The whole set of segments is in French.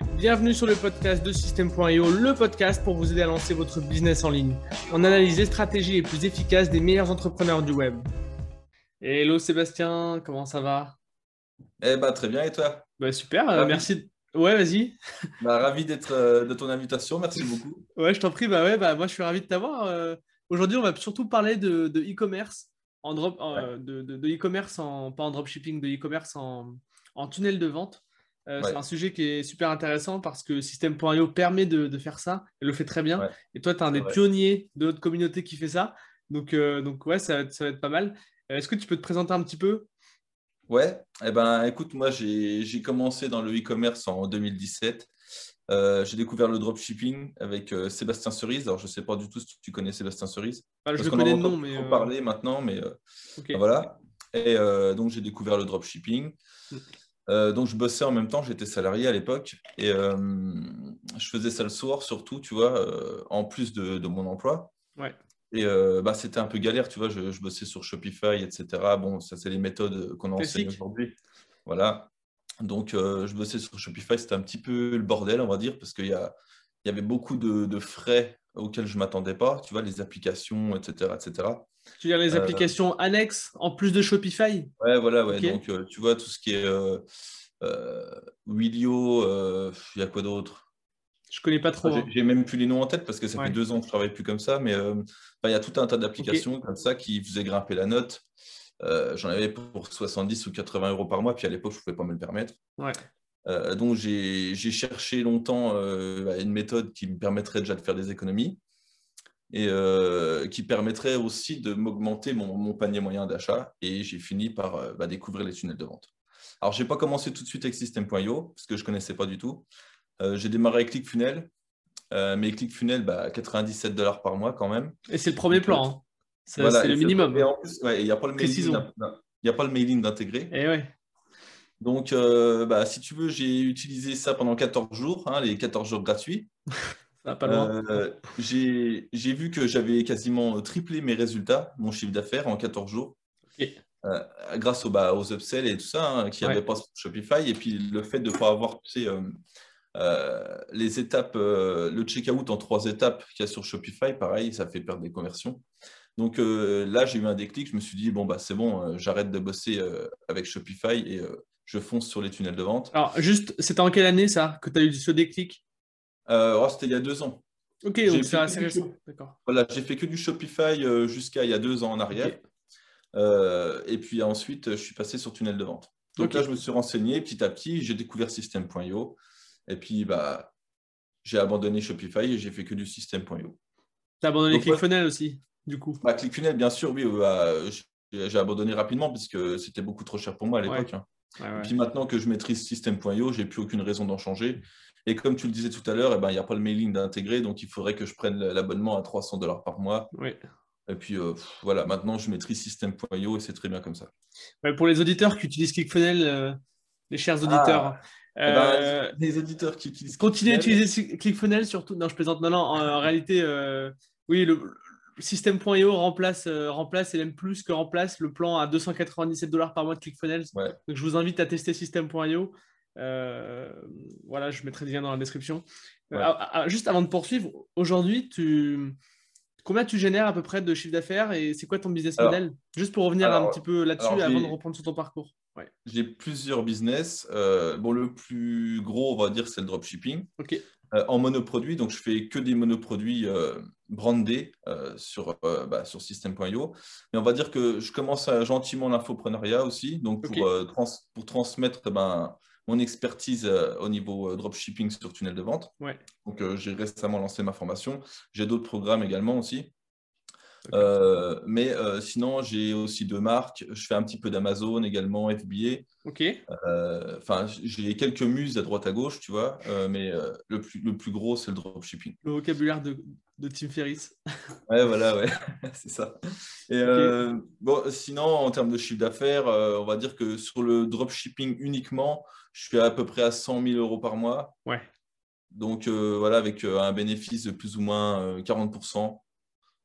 Bienvenue sur le podcast de System.io, le podcast pour vous aider à lancer votre business en ligne. On analyse les stratégies les plus efficaces des meilleurs entrepreneurs du web. Hello Sébastien, comment ça va? Eh ben, très bien, et toi? Bah, Super, euh, merci. Ouais, vas-y. Bah, ravi d'être euh, de ton invitation, merci beaucoup. ouais, je t'en prie, bah ouais, bah, moi je suis ravi de t'avoir. Euh. Aujourd'hui, on va surtout parler de e-commerce, en drop, de e-commerce, en, pas en dropshipping, de e-commerce en, en tunnel de vente. Euh, c'est un sujet qui est super intéressant parce que System.io permet de, faire ça et le fait très bien. Et toi, tu es un des pionniers de notre communauté qui fait ça. Donc, euh, donc ouais, ça, va être pas mal. Euh, est-ce que tu peux te présenter un petit peu? Ouais, eh ben, écoute, moi, j'ai commencé dans le e-commerce en 2017. j'ai découvert le dropshipping avec Sébastien Cerise. Alors, je ne sais pas du tout si tu connais Sébastien Cerise. Ah, je le connais de nom, mais. On parler maintenant, mais voilà. Et donc, j'ai découvert le dropshipping. Euh, donc, je bossais en même temps, j'étais salarié à l'époque et euh, je faisais ça le soir surtout, tu vois, euh, en plus de, mon emploi. Ouais. Et bah, c'était un peu galère, tu vois, je, bossais sur Shopify, etc. Bon, ça, c'est les méthodes qu'on enseigne aujourd'hui. Voilà. Donc, je bossais sur Shopify, c'était un petit peu le bordel, on va dire, parce qu'il y, y avait beaucoup de, frais auxquels je ne m'attendais pas, tu vois, les applications, etc. etc. Tu veux dire les euh, applications annexes en plus de Shopify? Ouais, voilà, ouais. Donc, euh, tu vois, tout ce qui est euh, Willio, il y a quoi d'autre? Je connais pas trop. J'ai même plus les noms en tête parce que ça fait deux ans que je travaille plus comme ça, mais il y a tout un tas d'applications comme ça qui faisaient grimper la note. J'en avais pour 70 ou 80 euros par mois, puis à l'époque, je ne pouvais pas me le permettre. Ouais. donc, j'ai cherché longtemps une méthode qui me permettrait déjà de faire des économies et euh, qui permettrait aussi de m'augmenter mon, panier moyen d'achat. Et j'ai fini par euh, bah, découvrir les tunnels de vente. Alors, je n'ai pas commencé tout de suite avec System.io, parce que je ne connaissais pas du tout. Euh, j'ai démarré avec ClickFunnels, mais ClickFunnels, bah, 97 dollars par mois quand même. Et c'est le premier plan. Hein. C'est le minimum. il n'y a pas le mailing, a pas le mailing d'intégrer. Et ouais. Donc, bah, si tu veux, j'ai utilisé ça pendant 14 jours, hein, les 14 jours gratuits. Euh, j'ai vu que j'avais quasiment triplé mes résultats, mon chiffre d'affaires en 14 jours. Euh, grâce bah, aux upsells et tout ça, hein, qui n'avaient pas sur Shopify. Et puis le fait de ne pas avoir euh, les étapes, le checkout en trois étapes qu'il y a sur Shopify, pareil, ça fait perdre des conversions. Donc là, j'ai eu un déclic. Je me suis dit, bon, bah, c'est bon, j'arrête de bosser avec Shopify et je fonce sur les tunnels de vente. Alors, juste, c'était en quelle année ça que tu as eu ce déclic? Euh, oh, c'était il y a deux ans. Ok, donc c'est assez récent. Voilà, j'ai fait que du Shopify euh, jusqu'à il y a deux ans en arrière. Euh, et puis ensuite, je suis passé sur tunnel de vente. Donc là, je me suis renseigné petit à petit, j'ai découvert System.io. Et puis, bah, j'ai abandonné Shopify et j'ai fait que du System.io. Tu as abandonné ClickFunnels aussi, du coup bah, ClickFunnels, bien sûr, oui. Bah, j'ai abandonné rapidement puisque c'était beaucoup trop cher pour moi à l'époque. Hein. Et puis maintenant que je maîtrise System.io, j'ai plus aucune raison d'en changer. Et comme tu le disais tout à l'heure, eh ben, il n'y a pas le mailing d'intégrer, donc il faudrait que je prenne l'abonnement à 300 dollars par mois. Oui. Et puis euh, voilà, maintenant je maîtrise System.io et c'est très bien comme ça. pour les auditeurs qui utilisent ClickFunnels, euh, les chers auditeurs, ah. eh ben, euh, les auditeurs qui utilisent continuez à utiliser ClickFunnels surtout. Non, je plaisante. Non, non, en, réalité, oui, le, System.io remplace, remplace et même plus que remplace le plan à 297 dollars par mois de ClickFunnels. Donc je vous invite à tester System.io. Euh, voilà, je mettrai le lien dans la description. Euh, ah, ah, juste avant de poursuivre, aujourd'hui, tu... combien tu génères à peu près de chiffre d'affaires et c'est quoi ton business model? Juste pour revenir un petit peu là-dessus avant de reprendre sur ton parcours. J'ai plusieurs business. Euh, bon, le plus gros, on va dire, c'est le dropshipping. Ok. En monoproduit, donc je fais que des monoproduits brandés sur, bah, sur System.io. Mais on va dire que je commence à, gentiment l'infoprenariat aussi, donc pour, pour transmettre ben, mon expertise euh, au niveau euh, dropshipping sur tunnel de vente. Donc, euh, j'ai récemment lancé ma formation. J'ai d'autres programmes également aussi. Mais sinon, j'ai aussi deux marques. Je fais un petit peu d'Amazon également, FBA. Ok. Enfin, j'ai quelques muses à droite à gauche, tu vois, mais le, plus, le plus gros, c'est le dropshipping. Le vocabulaire de, de Tim Ferriss. ouais, voilà, ouais, c'est ça. Et bon, sinon, en termes de chiffre d'affaires, on va dire que sur le dropshipping uniquement, je suis à peu près à 100 000 euros par mois. Ouais. Donc euh, voilà, avec euh, un bénéfice de plus ou moins 40%.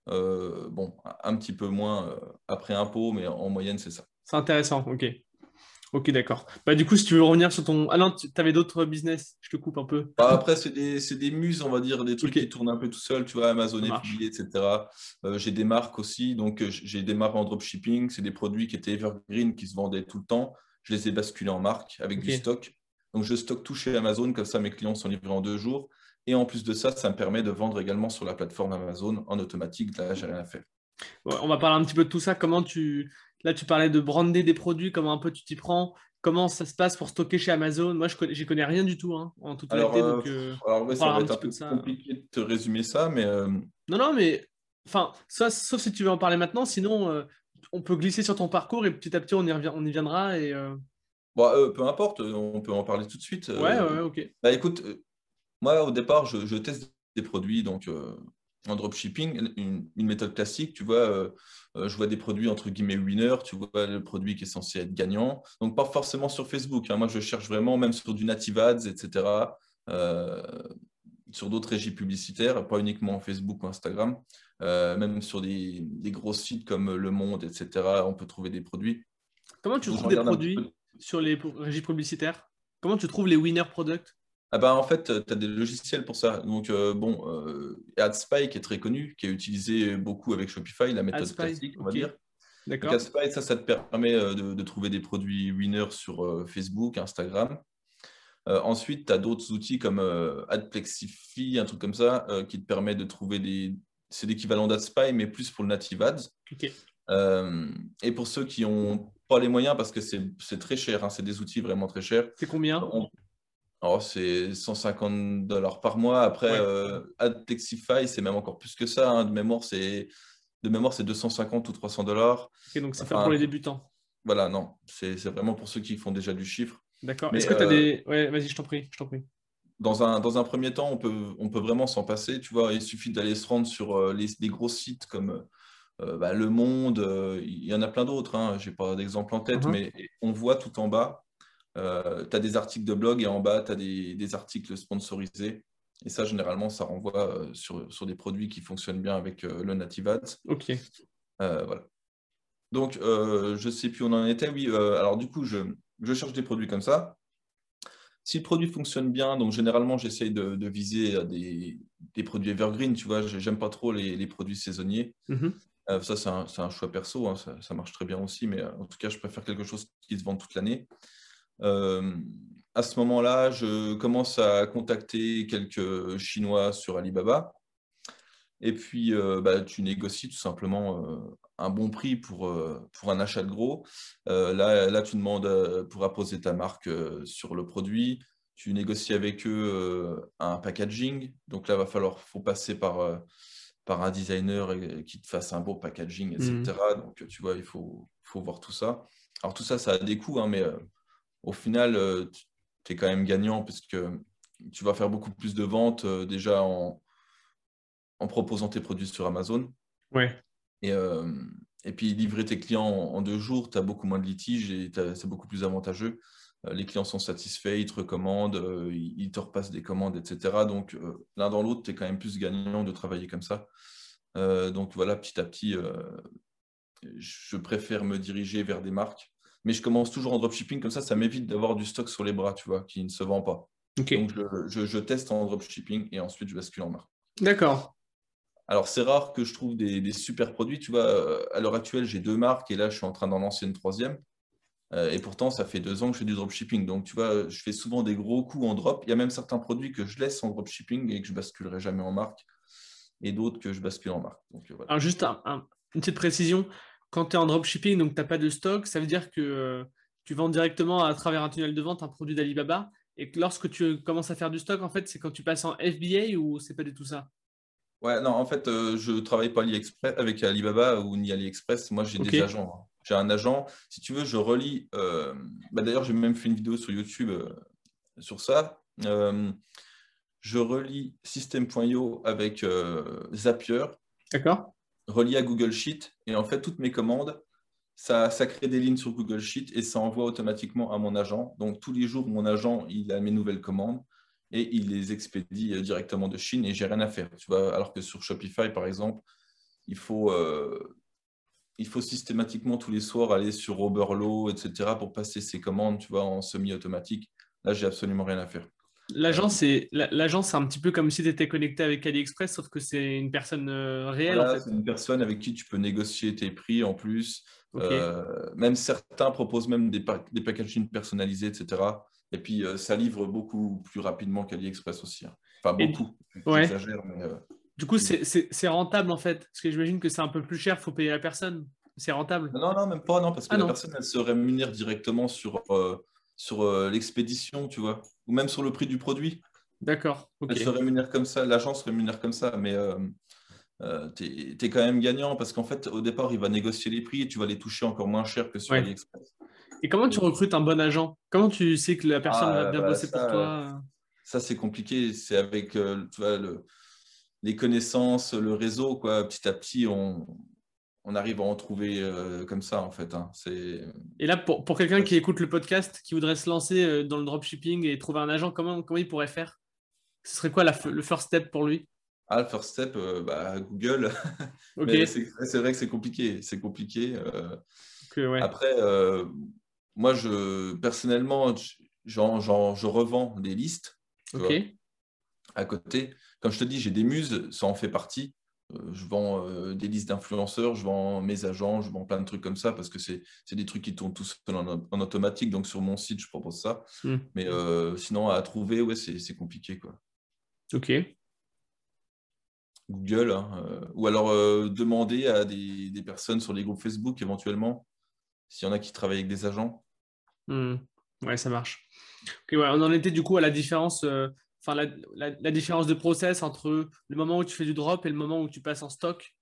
Euh, bon, un petit peu moins après impôt, mais en moyenne, c'est ça. C'est intéressant, ok. Ok, d'accord. Bah, du coup, si tu veux revenir sur ton. Ah non, tu avais d'autres business, je te coupe un peu. Bah, après, c'est des, des, muses, on va dire, des trucs qui tournent un peu tout seul, tu vois, Amazon FBA, etc. Euh, j'ai des marques aussi, donc euh, j'ai des marques en dropshipping, c'est des produits qui étaient evergreen, qui se vendaient tout le temps. Je les ai basculés en marque avec du stock. Donc, je stocke tout chez Amazon, comme ça, mes clients sont livrés en deux jours. Et en plus de ça, ça me permet de vendre également sur la plateforme Amazon en automatique. Là, j'ai rien à faire. on va parler un petit peu de tout ça. Comment tu, Là, tu parlais de brander des produits, comment un peu tu t'y prends Comment ça se passe pour stocker chez Amazon? Moi, je connais, connais rien du tout, hein, en toute alors, donc, euh, alors ça va être un, peu, compliqué de te résumer ça, mais... Euh, non, non, mais... Enfin, sauf si tu veux en parler maintenant, sinon, euh, on peut glisser sur ton parcours et petit à petit, on y, revient, on y viendra. Et, bon, peu importe, on peut en parler tout de suite. Ouais, ouais, ok. Bah écoute, moi, au départ, je, je, teste des produits, donc en dropshipping, une, une, méthode classique, tu vois, euh, euh, je vois des produits entre guillemets winner, tu vois le produit qui est censé être gagnant. Donc, pas forcément sur Facebook. Hein. Moi, je cherche vraiment, même sur du native ads, etc., euh, sur d'autres régies publicitaires, pas uniquement Facebook ou Instagram, même sur des, des, gros sites comme Le Monde, etc., on peut trouver des produits. Comment tu trouves des produits sur les régies publicitaires? Comment tu trouves les winner products ah bah, en fait, tu as des logiciels pour ça. Donc, euh, bon, euh, AdSpy qui est très connu, qui est utilisé beaucoup avec Shopify, la méthode classique, on va dire. D'accord. AdSpy, ça, ça te permet euh, de, trouver des produits winners sur Facebook, Instagram. ensuite, tu as d'autres outils comme AdPlexify, un truc comme ça, qui te permet de trouver des. C'est l'équivalent d'AdSpy, mais plus pour le native ads. et pour ceux qui n'ont pas les moyens, parce que c'est très cher, hein, c'est des outils vraiment très chers. C'est combien? Oh, c'est 150 dollars par mois. Après, euh, AdTexify, c'est même encore plus que ça. Hein. De mémoire, c'est de mémoire, c'est 250 ou 300 dollars. donc c'est pas pour les débutants. Voilà, non, c'est vraiment pour ceux qui font déjà du chiffre. D'accord. Est-ce que tu as des. Euh, ouais, vas-y, je t'en prie, je t'en prie. Dans un, dans un premier temps, on peut, on peut vraiment s'en passer. Tu vois, il suffit d'aller se rendre sur euh, les, des gros sites comme bah, Le Monde. il y en a plein d'autres. Hein. Je n'ai pas d'exemple en tête, uh-huh. mais on voit tout en bas euh, tu as des articles de blog et en bas, tu as des, articles sponsorisés. Et ça, généralement, ça renvoie euh, sur, sur, des produits qui fonctionnent bien avec euh, le Native Ads. OK. voilà. Donc, je ne sais plus où on en était. Oui, alors du coup, je, je, cherche des produits comme ça. Si le produit fonctionne bien, donc généralement, j'essaye de, de, viser des, des, produits evergreen. Tu vois, j'aime pas trop les, les, produits saisonniers. Mm-hmm. ça, c'est un, un, choix perso. Hein, ça, ça, marche très bien aussi. Mais en tout cas, je préfère quelque chose qui se vend toute l'année. Euh, à ce moment-là, je commence à contacter quelques Chinois sur Alibaba. Et puis, euh, bah, tu négocies tout simplement euh, un bon prix pour, pour un achat de gros. là, là, tu demandes pour apposer ta marque sur le produit. Tu négocies avec eux un packaging. Donc là, il va falloir faut passer par, par un designer qui te fasse un beau packaging, etc. Mmh. Donc, tu vois, il faut, faut voir tout ça. Alors, tout ça, ça a des coûts, hein, mais au final, euh, tu es quand même gagnant puisque tu vas faire beaucoup plus de ventes euh, déjà en, en, proposant tes produits sur Amazon. Ouais. Et, euh, et puis livrer tes clients en, deux jours, tu as beaucoup moins de litiges et c'est beaucoup plus avantageux. les clients sont satisfaits, ils te recommandent, ils, te repassent des commandes, etc. Donc l'un dans l'autre, tu es quand même plus gagnant de travailler comme ça. donc voilà, petit à petit, je préfère me diriger vers des marques mais je commence toujours en dropshipping, comme ça, ça m'évite d'avoir du stock sur les bras, tu vois, qui ne se vend pas. Donc, je, teste en dropshipping et ensuite je bascule en marque. D'accord. Alors, c'est rare que je trouve des, super produits. Tu vois, euh, à l'heure actuelle, j'ai deux marques et là, je suis en train d'en lancer une troisième. Euh, et pourtant, ça fait deux ans que je fais du dropshipping. Donc, tu vois, je fais souvent des gros coups en drop. Il y a même certains produits que je laisse en dropshipping et que je basculerai jamais en marque. Et d'autres que je bascule en marque. Donc, euh, voilà. Alors, juste une petite précision quand tu es en dropshipping, donc tu n'as pas de stock, ça veut dire que euh, tu vends directement à travers un tunnel de vente un produit d'Alibaba. Et que lorsque tu commences à faire du stock, en fait, c'est quand tu passes en FBA ou c'est pas du tout ça? Ouais, non, en fait, euh, je ne travaille pas avec Alibaba ou ni AliExpress. Moi, j'ai des agents. Hein. J'ai un agent. Si tu veux, je relis. Euh, bah, d'ailleurs, j'ai même fait une vidéo sur YouTube sur ça. je relis System.io avec Zapier. D'accord relié à Google Sheet. Et en fait, toutes mes commandes, ça, crée des lignes sur Google Sheet et ça envoie automatiquement à mon agent. Donc, tous les jours, mon agent, il a mes nouvelles commandes et il les expédie euh, directement de Chine et j'ai rien à faire. Tu vois, alors que sur Shopify, par exemple, il faut, euh, il faut systématiquement tous les soirs aller sur Oberlo, etc., pour passer ses commandes, tu vois, en semi-automatique. Là, j'ai absolument rien à faire. L'agence, c'est l'agence, un petit peu comme si tu étais connecté avec AliExpress, sauf que c'est une personne euh, réelle. C'est une personne avec qui tu peux négocier tes prix en plus. Euh, même certains proposent même des, des packaging personnalisés, etc. Et puis, euh, ça livre beaucoup plus rapidement qu'AliExpress aussi. Hein. Enfin, beaucoup. Ouais. Mais, du coup, c'est rentable en fait. Parce que j'imagine que c'est un peu plus cher, il faut payer la personne. C'est rentable. Non, non, même pas, non, parce que ah la personne, elle se rémunère directement sur, sur l'expédition, tu vois ou même sur le prix du produit. D'accord. Elle se rémunère comme ça, l'agence rémunère comme ça, mais euh, euh, tu es, quand même gagnant parce qu'en fait, au départ, il va négocier les prix et tu vas les toucher encore moins cher que sur AliExpress. Et comment tu recrutes un bon agent? Comment tu sais que la personne va ah, bien bah, bosser pour toi? Ça, c'est compliqué. C'est avec euh, les connaissances, le réseau. Quoi. Petit à petit, on, on arrive à en trouver euh, comme ça, en fait. Hein. Et là, pour, quelqu'un qui écoute le podcast, qui voudrait se lancer euh, dans le dropshipping et trouver un agent, comment, comment il pourrait faire? Ce serait quoi le first step pour lui? Ah, le first step, euh, bah, Google. c'est vrai que c'est compliqué. C'est compliqué. Après, moi, je, personnellement, je revends des listes à côté. Comme je te dis, j'ai des muses, ça en fait partie. Euh, je vends euh, des listes d'influenceurs, je vends mes agents, je vends plein de trucs comme ça parce que c'est des trucs qui tournent tous en, en, automatique. Donc sur mon site, je propose ça. Hmm. Mais euh, sinon, à trouver, ouais, c'est compliqué. Quoi. Ok. Google, hein, ou alors demander à des, des, personnes sur les groupes Facebook éventuellement, s'il y en a qui travaillent avec des agents. Hmm. Ouais, ça marche. on en était du coup à la différence enfin, la, différence de process entre le moment où tu fais du drop et le moment où tu passes en stock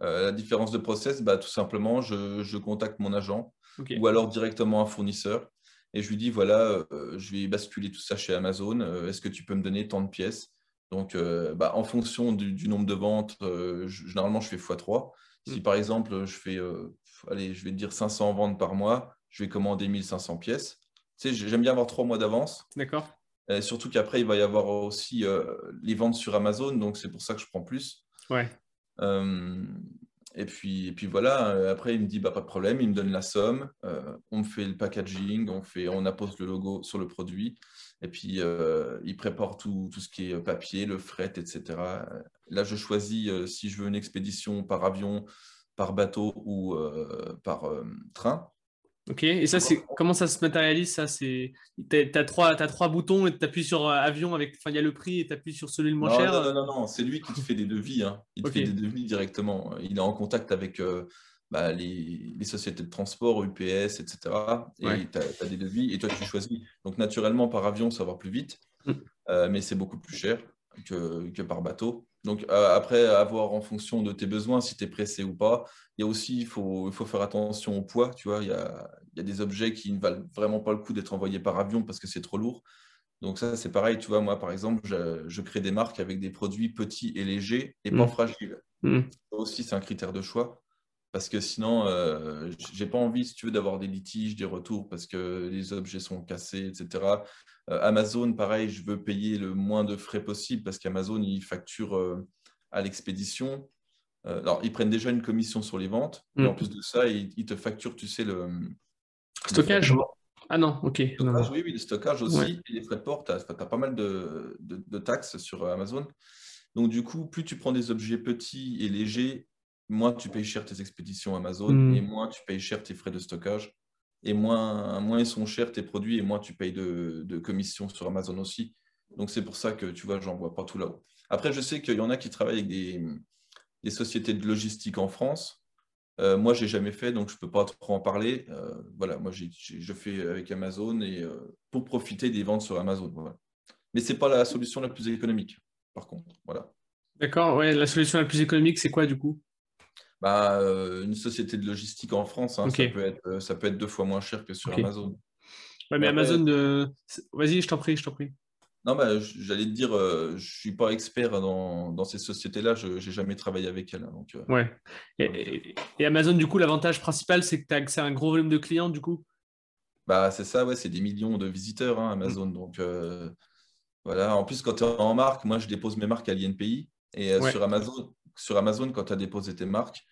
euh, La différence de process, bah, tout simplement, je, contacte mon agent ou alors directement un fournisseur et je lui dis voilà, euh, je vais basculer tout ça chez Amazon. Euh, est-ce que tu peux me donner tant de pièces? Donc, bah, en fonction du, nombre de ventes, généralement, je fais x3. Si mm. par exemple, je fais, allez, je vais te dire 500 ventes par mois, je vais commander 1500 pièces. Tu sais, j'aime bien avoir trois mois d'avance. D'accord. Euh, surtout qu'après, il va y avoir aussi euh, les ventes sur Amazon, donc c'est pour ça que je prends plus. Ouais. Euh, et, puis, et puis voilà, après, il me dit bah, pas de problème, il me donne la somme, on me fait le packaging, on, fait, on appose le logo sur le produit, et puis il prépare tout, tout, ce qui est papier, le fret, etc. Là, je choisis si je veux une expédition par avion, par bateau ou par train. Ok, et ça, c'est comment ça se matérialise ça c'est Tu as, trois, as trois boutons et tu appuies sur euh, avion, avec... enfin, il y a le prix et tu appuies sur celui le moins cher Non, non, non, c'est lui qui te fait des devis. Hein. Il te fait des devis directement. Il est en contact avec euh, bah, les, les, sociétés de transport, UPS, etc. Et tu as, des devis et toi, tu choisis. Donc, naturellement, par avion, ça va plus vite, mm. euh, mais c'est beaucoup plus cher que, que par bateau. Donc après, avoir en fonction de tes besoins, si tu es pressé ou pas. Il y a aussi, il faut, faut faire attention au poids. Tu vois, il y a, y a des objets qui ne valent vraiment pas le coup d'être envoyés par avion parce que c'est trop lourd. Donc ça, c'est pareil. Tu vois, moi, par exemple, je, crée des marques avec des produits petits et légers et pas mmh. fragiles. Mmh. Ça aussi, c'est un critère de choix. Parce que sinon, euh, j'ai pas envie, si tu veux, d'avoir des litiges, des retours, parce que les objets sont cassés, etc. Euh, Amazon, pareil, je veux payer le moins de frais possible, parce qu'Amazon, il facture euh, à l'expédition. Euh, alors, ils prennent déjà une commission sur les ventes, mais en mm. plus de ça, ils, te facturent, tu sais, le... Stockage Ah non, ok. oui, oui, le stockage aussi, et les frais de port, tu as, pas mal de, de taxes sur Amazon. Donc, du coup, plus tu prends des objets petits et légers, moins tu payes cher tes expéditions Amazon hmm. et moins tu payes cher tes frais de stockage. Et moins, moins ils sont chers tes produits et moins tu payes de, de commissions sur Amazon aussi. Donc c'est pour ça que tu vois, j'en vois pas tout là-haut. Après, je sais qu'il y en a qui travaillent avec des, des sociétés de logistique en France. Euh, moi, j'ai jamais fait, donc je peux pas trop en parler. Euh, voilà, moi, je fais avec Amazon et euh, pour profiter des ventes sur Amazon. Voilà. Mais c'est pas la solution la plus économique, par contre. Voilà. D'accord. Ouais, la solution la plus économique, c'est quoi du coup? Bah, euh, une société de logistique en France, hein, ça, peut être, euh, ça peut être deux fois moins cher que sur Amazon. Ouais, mais Amazon, euh, vas-y, je t'en prie, je t'en prie. Non, bah, j'allais te dire, je ne suis pas expert dans, dans ces sociétés-là, je n'ai jamais travaillé avec elles. Hein, donc, ouais. Et, et, Amazon, du coup, l'avantage principal, c'est que tu as accès à un gros volume de clients, du coup? Bah, C'est ça, ouais, c'est des millions de visiteurs, hein, Amazon. Mm. Donc, voilà. En plus, quand tu es en marque, moi, je dépose mes marques à l'INPI. Et sur Amazon, sur Amazon, quand tu as déposé tes marques,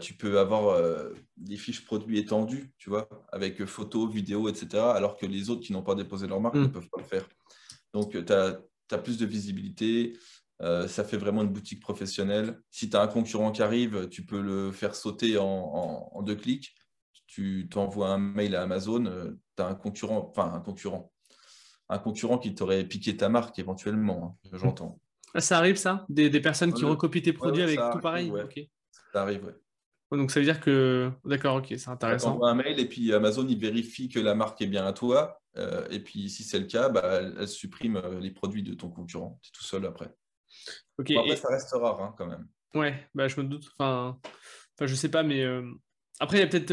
tu peux avoir des fiches produits étendues, tu vois, avec photos, vidéos, etc., alors que les autres qui n'ont pas déposé leur marque ne mm. peuvent pas le faire. Donc, tu as, plus de visibilité, ça fait vraiment une boutique professionnelle. Si tu as un concurrent qui arrive, tu peux le faire sauter en, deux clics. Tu t'envoies un mail à Amazon, tu as un concurrent, enfin un concurrent, un concurrent qui t'aurait piqué ta marque éventuellement, hein, j'entends. Ah, ça arrive ça? Des, personnes qui recopient tes produits avec tout pareil? Ça arrive, ouais. Donc ça veut dire que. D'accord, ok, c'est intéressant. Tu un mail et puis Amazon il vérifie que la marque est bien à toi. Euh, et puis si c'est le cas, bah, elle, supprime euh, les produits de ton concurrent. Tu es tout seul après. Ok. après, ça reste rare hein, quand même. Ouais, bah, je me doute. Enfin, enfin je sais pas, mais euh, après, il y a peut-être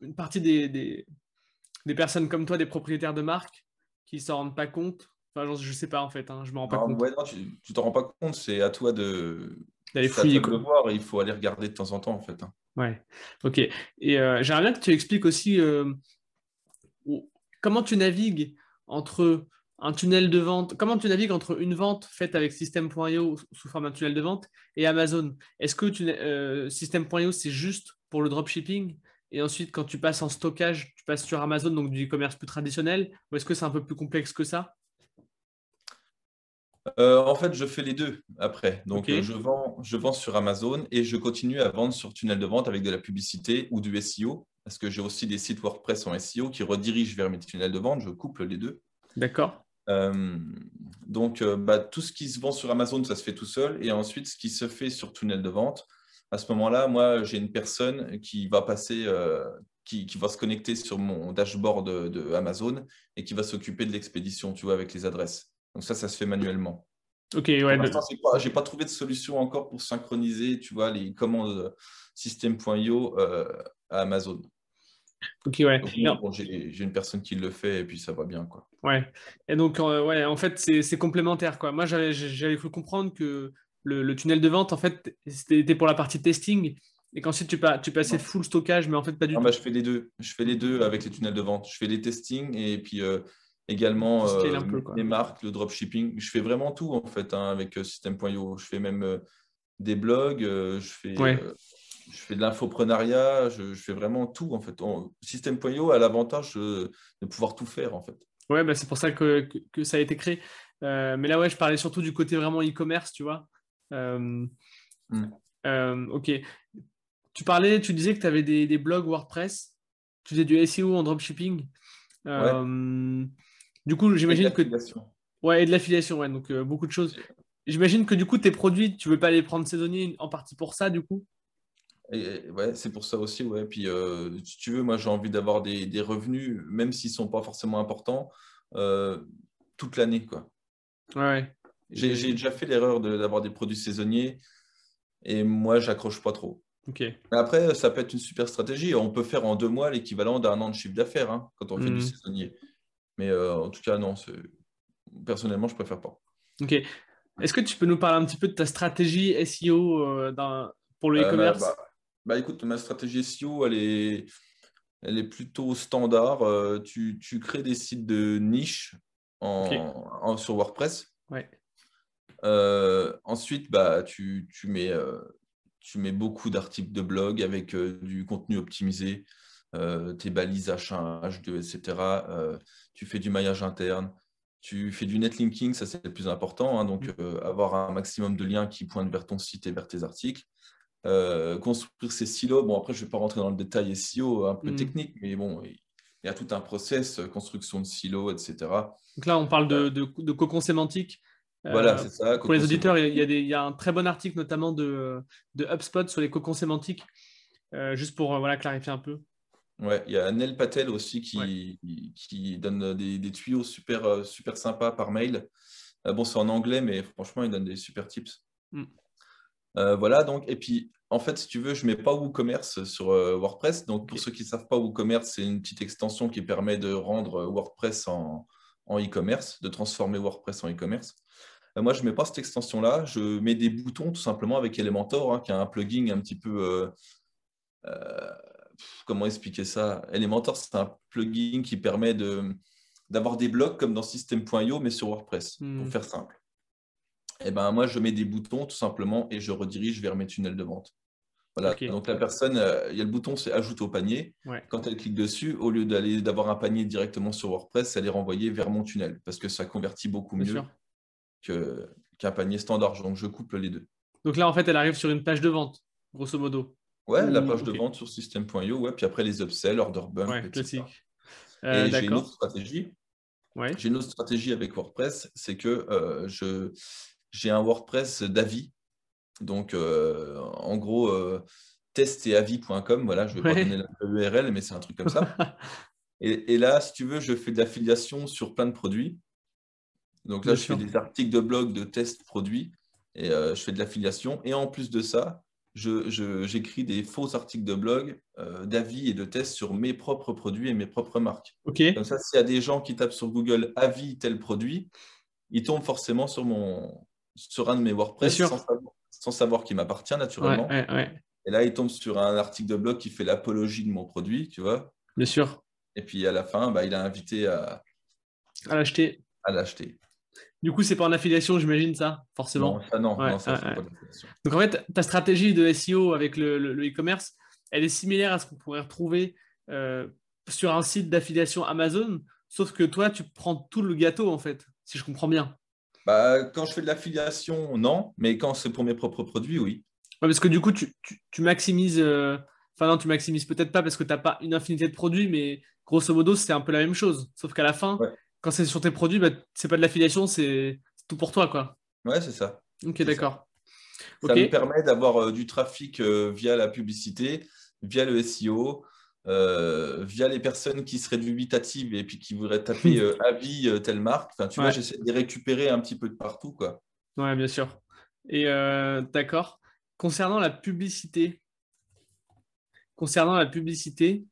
une partie des, des, personnes comme toi, des propriétaires de marques, qui s'en rendent pas compte. Enfin, je sais pas en fait, hein, je me rends pas compte. Ouais, non, tu t'en rends pas compte, c'est à toi de d'aller fouiller. Le voir, il faut aller regarder de temps en temps en fait. Hein. Ouais, ok. Et j'aimerais bien que tu expliques aussi comment tu navigues entre un tunnel de vente, comment tu navigues entre une vente faite avec System.io sous forme d'un tunnel de vente et Amazon Est-ce que euh, System.io c'est juste pour le dropshipping et ensuite quand tu passes en stockage, tu passes sur Amazon, donc du e-commerce plus traditionnel, ou est-ce que c'est un peu plus complexe que ça? Euh, en fait, je fais les deux après. Donc, je, vends, je vends sur Amazon et je continue à vendre sur tunnel de vente avec de la publicité ou du SEO parce que j'ai aussi des sites WordPress en SEO qui redirigent vers mes tunnels de vente. Je couple les deux. D'accord. Euh, donc, euh, bah, tout ce qui se vend sur Amazon, ça se fait tout seul. Et ensuite, ce qui se fait sur tunnel de vente, à ce moment-là, moi, j'ai une personne qui va passer, euh, qui, va se connecter sur mon dashboard de, de Amazon et qui va s'occuper de l'expédition, tu vois, avec les adresses. Donc ça, ça se fait manuellement. Ok, ouais. Pour j'ai pas, trouvé de solution encore pour synchroniser, tu vois, les commandes system.io à Amazon. Ok, ouais. j'ai une personne qui le fait et puis ça va bien, quoi. Ouais. Et donc, euh, ouais, en fait, c'est complémentaire, quoi. Moi, j'avais cru comprendre que le, tunnel de vente, en fait, c'était pour la partie testing et qu'ensuite tu, tu passais full stockage, mais en fait, pas du tout. Bah, je fais les deux. Je fais les deux avec les tunnels de vente. Je fais les testing et puis euh, également euh, les marques, le dropshipping. Je fais vraiment tout, en fait, hein, avec System.io. Je fais même des blogs, je fais je fais de l'infoprenariat, je, fais vraiment tout en fait. System.io a l'avantage de pouvoir tout faire en fait. Ouais, bah, c'est pour ça que, que, ça a été créé. Euh, mais là, ouais, je parlais surtout du côté vraiment e-commerce, tu vois. Euh, euh, ok. Tu parlais, tu disais que tu avais des, des, blogs WordPress, tu faisais du SEO en dropshipping. Du coup, j'imagine que. Ouais, et de l'affiliation, ouais, donc beaucoup de choses. J'imagine que du coup, tes produits, tu veux pas les prendre saisonniers en partie pour ça, du coup? Ouais, c'est pour ça aussi. Ouais. Puis, euh, si tu veux, moi, j'ai envie d'avoir des, des, revenus, même s'ils ne sont pas forcément importants, euh, toute l'année. Quoi. Ouais. J'ai, déjà fait l'erreur d'avoir des produits saisonniers et moi, j'accroche pas trop. Ok. Mais après, ça peut être une super stratégie. On peut faire en deux mois l'équivalent d'un an de chiffre d'affaires hein, quand on fait du mmh. saisonnier. Mais euh, en tout cas, non, personnellement, je préfère pas. Ok. Est-ce que tu peux nous parler un petit peu de ta stratégie SEO pour le e-commerce? bah, bah écoute, ma stratégie SEO, elle est, elle est plutôt standard. Euh, tu, tu, crées des sites de niche en, sur WordPress. Ouais. Euh, ensuite, bah, tu, tu, mets, euh, tu mets beaucoup d'articles de blog avec du contenu optimisé, tes balises H1, H2, etc. tu fais du maillage interne. Tu fais du netlinking, ça c'est le plus important. Hein, donc, mm. avoir un maximum de liens qui pointent vers ton site et vers tes articles. Euh, construire ces silos. Bon, après, je ne vais pas rentrer dans le détail SEO un peu mm. technique, mais bon, il y a tout un process, euh, construction de silos, etc. Donc là, on parle de, de, de cocon sémantique. Euh, voilà, c'est ça. Pour les auditeurs, il y, a des, il y, a un très bon article notamment de, de HubSpot sur les cocons sémantiques, juste pour voilà, clarifier un peu. Ouais, il y a Nel Patel aussi qui, qui donne des, des, tuyaux super, super sympas par mail. bon, c'est en anglais, mais franchement, il donne des super tips. Mm. voilà, donc, et puis en fait, si tu veux, je ne mets pas WooCommerce sur euh, WordPress. Donc, pour ceux qui ne savent pas, WooCommerce, c'est une petite extension qui permet de rendre WordPress en, e-commerce, de transformer WordPress en e-commerce. Euh, moi, je ne mets pas cette extension-là. Je mets des boutons tout simplement avec Elementor, hein, qui a un plugin un petit peu. Comment expliquer ça? Elementor, c'est un plugin qui permet d'avoir des blocs comme dans System.io, mais sur WordPress, pour hmm. faire simple eh ben, moi, je mets des boutons tout simplement et je redirige vers mes tunnels de vente. Voilà, donc la personne, euh, il y a le bouton, c'est ajoute au panier. Quand elle clique dessus, au lieu d'aller d'avoir un panier directement sur WordPress, elle est renvoyée vers mon tunnel parce que ça convertit beaucoup mieux qu'un panier standard. Donc je couple les deux. Donc là, en fait, elle arrive sur une page de vente, grosso modo. Ouais, la page de vente sur system.io, ouais, puis après les upsells, order bump, ouais, etc. Euh, et j'ai une autre stratégie. J'ai une autre stratégie avec WordPress, c'est que euh, je j'ai un WordPress d'avis donc, euh, en gros, euh, testeavis.com, voilà, je vais pas donner l'URL, mais c'est un truc comme ça. et, là, si tu veux, je fais de l'affiliation sur plein de produits. Donc là, je fais des articles de blog de tests produits et je fais de l'affiliation. Et en plus de ça, j'écris des faux articles de blog, d'avis et de tests sur mes propres produits et mes propres marques. Comme ça, s'il y a des gens qui tapent sur Google avis tel produit, ils tombent forcément sur, mon, sur un de mes WordPress sans savoir, sans savoir qu'il m'appartient naturellement. Et là, il tombe sur un article de blog qui fait l'apologie de mon produit, tu vois. Bien sûr. Et puis à la fin, bah, il a invité à, à l'acheter. À l'acheter. Du coup, c'est pas en affiliation, j'imagine ça, forcément. Non, ça non, non ça, pas Donc en fait, ta stratégie de SEO avec le e-commerce, elle est similaire à ce qu'on pourrait retrouver euh, sur un site d'affiliation Amazon, sauf que toi, tu prends tout le gâteau en fait, si je comprends bien. Bah, quand je fais de l'affiliation, non, mais quand c'est pour mes propres produits, oui. parce que du coup, tu, maximises. Euh, enfin, non, tu maximises peut-être pas parce que tu n'as pas une infinité de produits, mais grosso modo, c'est un peu la même chose. Sauf qu'à la fin, quand c'est sur tes produits, bah, c'est pas de l'affiliation, c'est tout pour toi, quoi. Ouais, c'est ça. Ok, d'accord. Ça, me permet d'avoir euh, du trafic euh, via la publicité, via le SEO, euh, via les personnes qui seraient dubitatives et puis qui voudraient taper euh, avis euh, telle marque. Enfin, tu vois, j'essaie de les récupérer un petit peu de partout. Quoi. Ouais, bien sûr. Et d'accord. Concernant la publicité, concernant la publicité,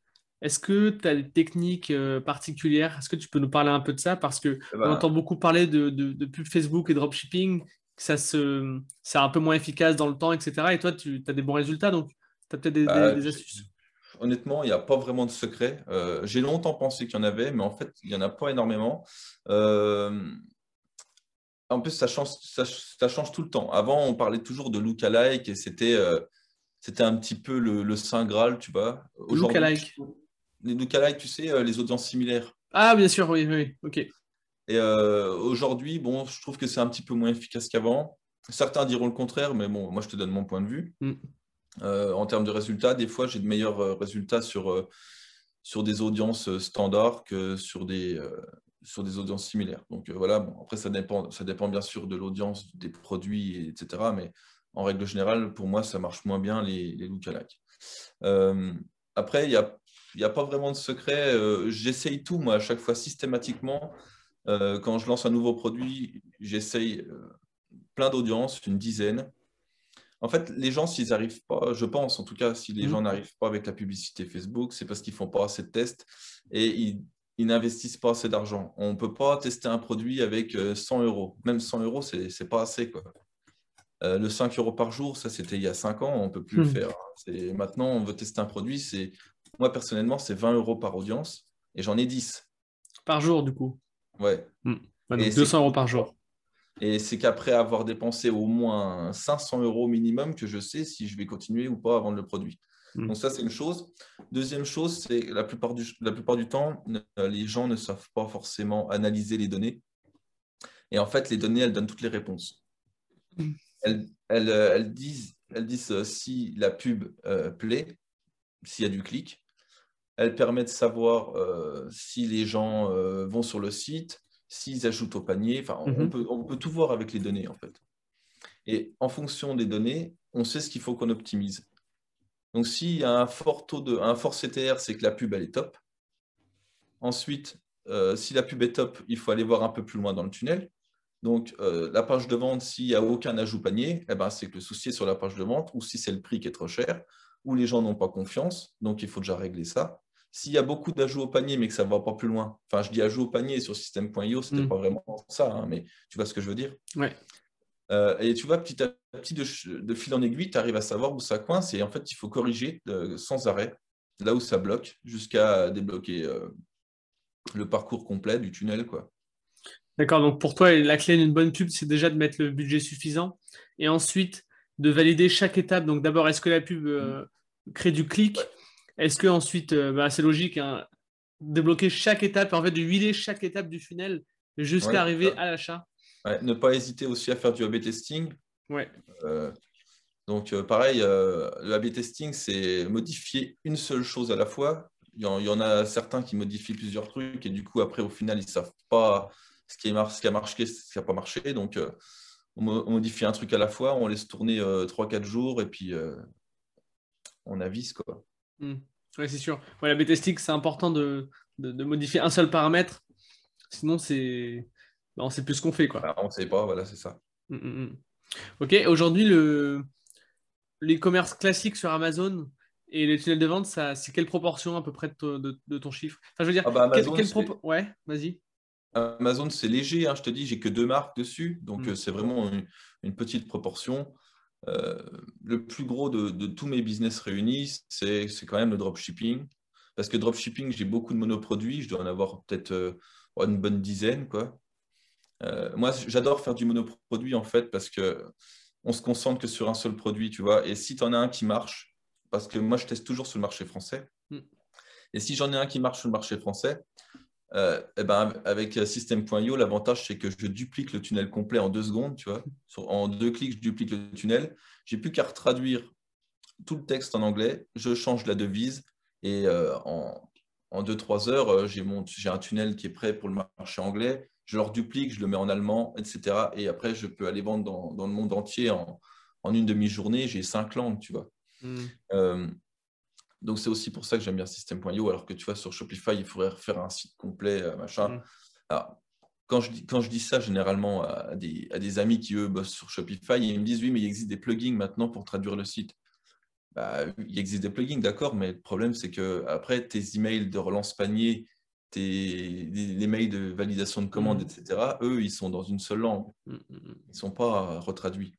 est-ce que tu as des techniques particulières? Est-ce que tu peux nous parler un peu de ça? Parce que eh on ben, entend beaucoup parler de, de, pub Facebook et dropshipping, ça se, c'est un peu moins efficace dans le temps, etc. Et toi, tu as des bons résultats, donc tu as peut-être des, bah, des astuces? Honnêtement, il n'y a pas vraiment de secret. Euh, j'ai longtemps pensé qu'il y en avait, mais en fait, il n'y en a pas énormément. Euh, en plus, ça change, ça, change tout le temps. Avant, on parlait toujours de lookalike et c'était euh, c'était un petit peu le, saint Graal, tu vois. Lookalike. Les lookalike, tu sais, les audiences similaires. Ah, bien sûr, oui, oui, ok. Et aujourd'hui, bon, je trouve que c'est un petit peu moins efficace qu'avant. Certains diront le contraire, mais bon, moi, je te donne mon point de vue. Mm. Euh, en termes de résultats, des fois, j'ai de meilleurs euh, résultats sur, euh, sur des audiences standards que sur des, sur des audiences similaires. Donc voilà, bon, après, ça dépend, ça dépend bien sûr de l'audience, des produits, etc. Mais en règle générale, pour moi, ça marche moins bien les, les lookalikes. après, il n'y a, y a pas vraiment de secret. J'essaye tout, moi, à chaque fois, systématiquement. quand je lance un nouveau produit, j'essaye plein d'audiences, une dizaine. En fait, les gens, s'ils n'arrivent pas, je pense en tout cas, si les mmh. gens n'arrivent pas avec la publicité Facebook, c'est parce qu'ils ne font pas assez de tests et ils, n'investissent pas assez d'argent. On ne peut pas tester un produit avec 100 euh, euros. Même 100 euros, ce n'est pas assez. Quoi. Euh, le 5 euros par jour, ça c'était il y a 5 ans, on ne peut plus le mmh. faire. Maintenant, on veut tester un produit. Moi, personnellement, c'est 20 euros par audience et j'en ai 10. Par jour, du coup Ouais. Mmh. 200 euros par jour. Et c'est qu'après avoir dépensé au moins 500 euros minimum que je sais si je vais continuer ou pas à vendre le produit. Hmm. Donc ça, c'est une chose. Deuxième chose, c'est que la plupart, du, la plupart du temps, les gens ne savent pas forcément analyser les données. Et en fait, les données, elles donnent toutes les réponses. Hmm. Elles, elles, disent, elles disent euh, si la pub euh, plaît, s'il y a du clic. Elles permettent de savoir euh, si les gens vont sur le site, s'ils ajoutent au panier. Enfin, on, mhm. peut, on peut tout voir avec les données, en fait. Et en fonction des données, on sait ce qu'il faut qu'on optimise. Donc, s'il y a un fort taux de, un fort CTR, c'est que la pub, elle est top. Ensuite, euh, si la pub est top, il faut aller voir un peu plus loin dans le tunnel. Donc, euh, la page de vente, s'il n'y a aucun ajout panier, eh ben, c'est que le souci est sur la page de vente, ou si c'est le prix qui est trop cher, ou les gens n'ont pas confiance. Donc, il faut déjà régler ça. S'il y a beaucoup d'ajouts au panier, mais que ça ne va pas plus loin, enfin, je dis ajouts au panier sur système.io, ce n'était mm. pas vraiment ça, hein, mais tu vois ce que je veux dire ouais. Euh, et tu vois, petit à petit, de, fil en aiguille, tu arrives à savoir où ça coince, et en fait, il faut corriger euh, sans arrêt, là où ça bloque, jusqu'à débloquer euh, le parcours complet du tunnel. quoi. D'accord, donc pour toi, la clé d'une bonne pub, c'est déjà de mettre le budget suffisant, et ensuite de valider chaque étape. Donc d'abord, est-ce que la pub euh, crée du clic Est-ce que ensuite, euh, bah, c'est logique, hein, débloquer chaque étape, en fait, de huiler chaque étape du funnel jusqu'à arriver à l'achat? Ne pas hésiter aussi à faire du A/B testing. Ouais. Euh, donc pareil, le A/B testing, c'est modifier une seule chose à la fois. Il y, en, a certains qui modifient plusieurs trucs et du coup, après, au final, ils ne savent pas ce qui, ce qui a marché, ce qui n'a pas marché. Donc, on, modifie un truc à la fois, on laisse tourner 3-4 euh, jours et puis euh, on avise. Quoi. Hmm. Oui, c'est sûr. la b c'est important de, modifier un seul paramètre. Sinon, c'est bah, on ne sait plus ce qu'on fait. Quoi. Bah, on ne sait pas, voilà, c'est ça. Hmm, hmm, ok, aujourd'hui, le... l'e-commerce classique sur Amazon et les tunnels de vente, ça, c'est quelle proportion à peu près de, ton chiffre? Enfin, je veux dire, ah bah, Ouais, vas-y. Amazon, c'est léger, hein, je te dis, j'ai que deux marques dessus, donc euh, c'est vraiment une, petite proportion. Euh, le plus gros de, tous mes business réunis, c'est quand même le dropshipping. Parce que dropshipping, j'ai beaucoup de monoproduits, je dois en avoir peut-être euh, une bonne dizaine. Quoi. moi, j'adore faire du monoproduit en fait, parce que on se concentre que sur un seul produit, tu vois. Et si tu en as un qui marche, parce que moi, je teste toujours sur le marché français. Mm. Et si j'en ai un qui marche sur le marché français, euh, eh ben, avec System.io, l'avantage, c'est que je duplique le tunnel complet en deux secondes. Tu vois. en deux clics, je duplique le tunnel. J'ai plus qu'à retraduire tout le texte en anglais. Je change la devise et euh, en, en 2-3 heures, euh, j'ai un tunnel qui est prêt pour le marché anglais. Je le reduplique, je le mets en allemand, etc. Et après, je peux aller vendre dans, le monde entier en, une demi-journée. J'ai cinq langues, tu vois. Hmm. Donc, c'est aussi pour ça que j'aime bien System.io, alors que tu vois, sur Shopify, il faudrait refaire un site complet, euh, machin. Mm. Alors, quand je, dis, quand je dis ça généralement à des, à des, amis qui, eux, bossent sur Shopify, ils me disent oui, mais il existe des plugins maintenant pour traduire le site. Bah, il existe des plugins, d'accord, mais le problème, c'est que après tes emails de relance panier, tes, les, mails de validation de commande, mm. etc., eux, ils sont dans une seule langue. Mm, ils ne sont pas retraduits.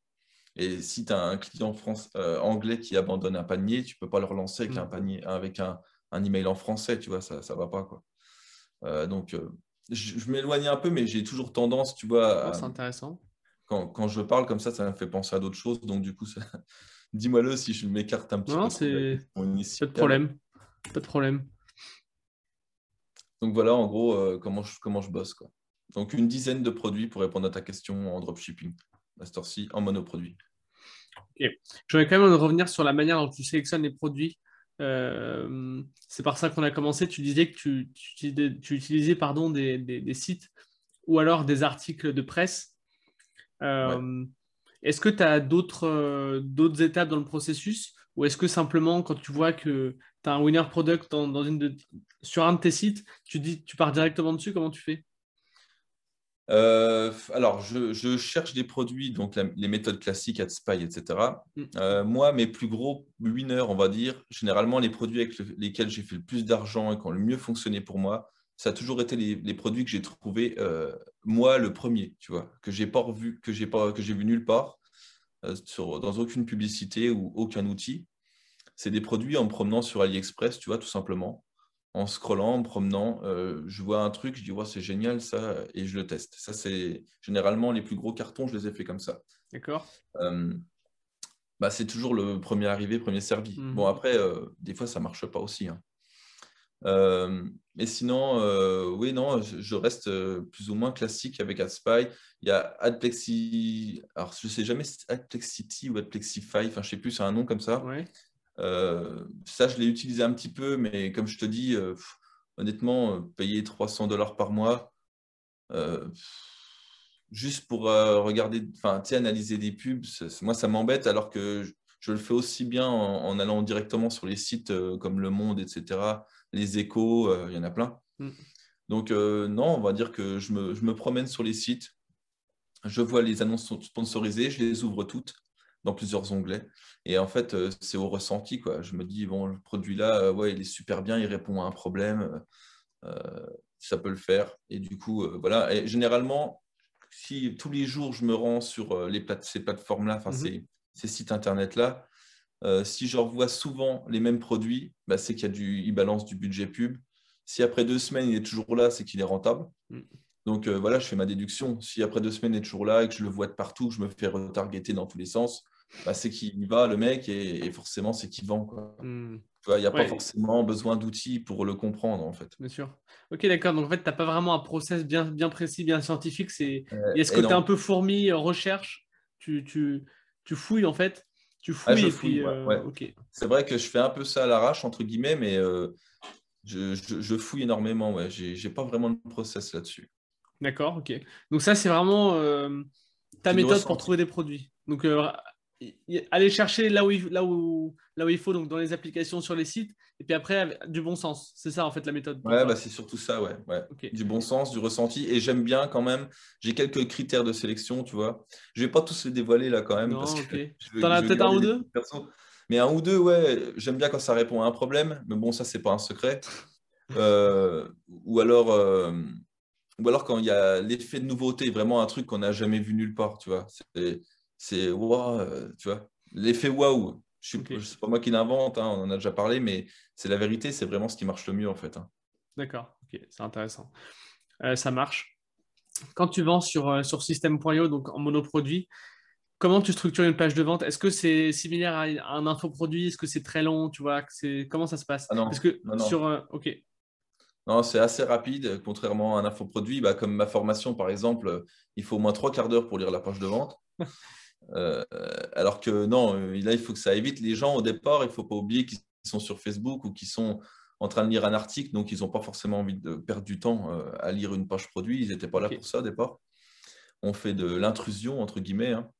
Et si tu as un client France, euh, anglais qui abandonne un panier, tu ne peux pas le relancer avec, un, mm. panier, avec un, un, email en français, tu vois, ça ne va pas. Quoi. Euh, donc, euh, je, m'éloigne un peu, mais j'ai toujours tendance, tu vois. c'est intéressant. Quand, quand, je parle comme ça, ça me fait penser à d'autres choses. Donc, du coup, dis-moi-le si je m'écarte un petit peu. Non, c'est pas de problème. Pas de problème. Donc, voilà, en gros, comment, je, comment je bosse. Quoi. Donc, une dizaine de produits pour répondre à ta question en dropshipping. Master-C en monoproduit. Ok. J'aurais quand même revenir sur la manière dont tu sélectionnes les produits. Euh, c'est par ça qu'on a commencé. Tu disais que tu, utilisais pardon, des, sites ou alors des articles de presse. Euh, est-ce que tu as euh, d'autres étapes dans le processus ou est-ce que simplement quand tu vois que tu as un winner product dans, une sur un de tes sites, tu, dis, tu pars directement dessus? Comment tu fais? Euh, alors, je, cherche des produits, donc les méthodes classiques, AdSpy, etc. Mm. Euh, moi, mes plus gros winners, on va dire, généralement, les produits avec lesquels j'ai fait le plus d'argent et qui ont le mieux fonctionné pour moi, ça a toujours été les, produits que j'ai trouvés, euh, moi, le premier, tu vois, que j'ai pas revu, que j'ai pas, que j'ai vu nulle part, sur, dans aucune publicité ou aucun outil. C'est des produits en me promenant sur AliExpress, tu vois, tout simplement en scrollant, en promenant, euh, je vois un truc, je dis ouais, c'est génial ça, et je le teste. Ça, c'est généralement les plus gros cartons, je les ai fait comme ça. D'accord. Euh, bah, c'est toujours le premier arrivé, premier servi. Mhm. Bon, après, euh, des fois, ça ne marche pas aussi. Hein. mais sinon, oui, non, je, reste plus ou moins classique avec AdSpy. Il y a AdPlexi, alors je ne sais jamais si AdPlexity ou AdPlexify, enfin, je ne sais plus, c'est un nom comme ça. Ouais. Euh, ça, je l'ai utilisé un petit peu, mais comme je te dis, euh, honnêtement, euh, payer 300 dollars par mois, juste pour regarder, enfin, analyser des pubs, moi, ça m'embête, alors que je, le fais aussi bien en, allant directement sur les sites comme Le Monde, etc., les échos, il y en a plein. Mm. Donc, non, on va dire que je me, je me, promène sur les sites, je vois les annonces sponsorisées, je les ouvre toutes dans plusieurs onglets. Et en fait, euh, c'est au ressenti. Quoi. Je me dis, bon, le produit-là, euh, ouais, il est super bien, il répond à un problème, euh, ça peut le faire. Et du coup, voilà. Et généralement, si tous les jours, je me rends sur les ces plateformes-là, enfin, mhm. ces, sites Internet-là, si je revois souvent les mêmes produits, bah, c'est qu'il y a du, il balance du budget pub. Si après deux semaines, il est toujours là, c'est qu'il est rentable. Mm. Donc voilà, je fais ma déduction. Si après deux semaines, il est toujours là et que je le vois de partout, je me fais retargeter dans tous les sens, bah, c'est qu'il y va, le mec, et, forcément, c'est qu'il vend. Hmm. Il n'y a pas forcément besoin d'outils pour le comprendre, en fait. Bien sûr. Ok, d'accord. Donc, en fait, tu n'as pas vraiment un process bien, bien précis, bien scientifique. C'est... Est-ce que tu es un peu fourmi, euh, recherche tu, tu, tu, fouilles, en fait Tu fouilles et puis... Euh, c'est vrai que je fais un peu ça à l'arrache, entre guillemets, mais euh, je, je, fouille énormément. Ouais. Je n'ai pas vraiment de process là-dessus. D'accord, ok. Donc, ça, c'est vraiment ta méthode pour trouver des produits. Donc, aller chercher là où, il, là, où, là où il faut, donc dans les applications sur les sites, et puis après, du bon sens. C'est ça, en fait, la méthode. Ouais, bah, c'est surtout ça, ouais. ouais. Du bon sens, du ressenti. Et j'aime bien quand même, j'ai quelques critères de sélection, tu vois. Je vais pas tous les dévoiler là quand même. Non, T'en as peut-être un ou deux? Mais un ou deux, ouais. J'aime bien quand ça répond à un problème. Mais bon, ça, c'est pas un secret. Euh, ou alors. Euh, ou alors quand il y a l'effet de nouveauté, vraiment un truc qu'on n'a jamais vu nulle part, tu vois. C'est c'est waouh, euh, tu vois, l'effet waouh. Je okay. sais pas moi qui l'invente, hein, on en a déjà parlé, mais c'est la vérité, c'est vraiment ce qui marche le mieux en fait. Hein. D'accord, ok, c'est intéressant. Euh, ça marche. Quand tu vends sur, euh, sur System.io, donc en monoproduit, comment tu structures une page de vente? Est-ce que c'est similaire à un infoproduit? Est-ce que c'est très long Tu vois, comment ça se passe? Ah non, que sur ok. Non, c'est assez rapide, contrairement à un infoproduit. Bah, comme ma formation, par exemple, il faut au moins trois quarts d'heure pour lire la page de vente. Euh, alors que non, euh, là, il faut que ça évite Les gens, au départ, il ne faut pas oublier qu'ils sont sur Facebook ou qu'ils sont en train de lire un article, donc ils n'ont pas forcément envie de perdre du temps euh, à lire une page produit. Ils n'étaient pas là pour ça au départ. On fait de l'intrusion, entre guillemets. Hein.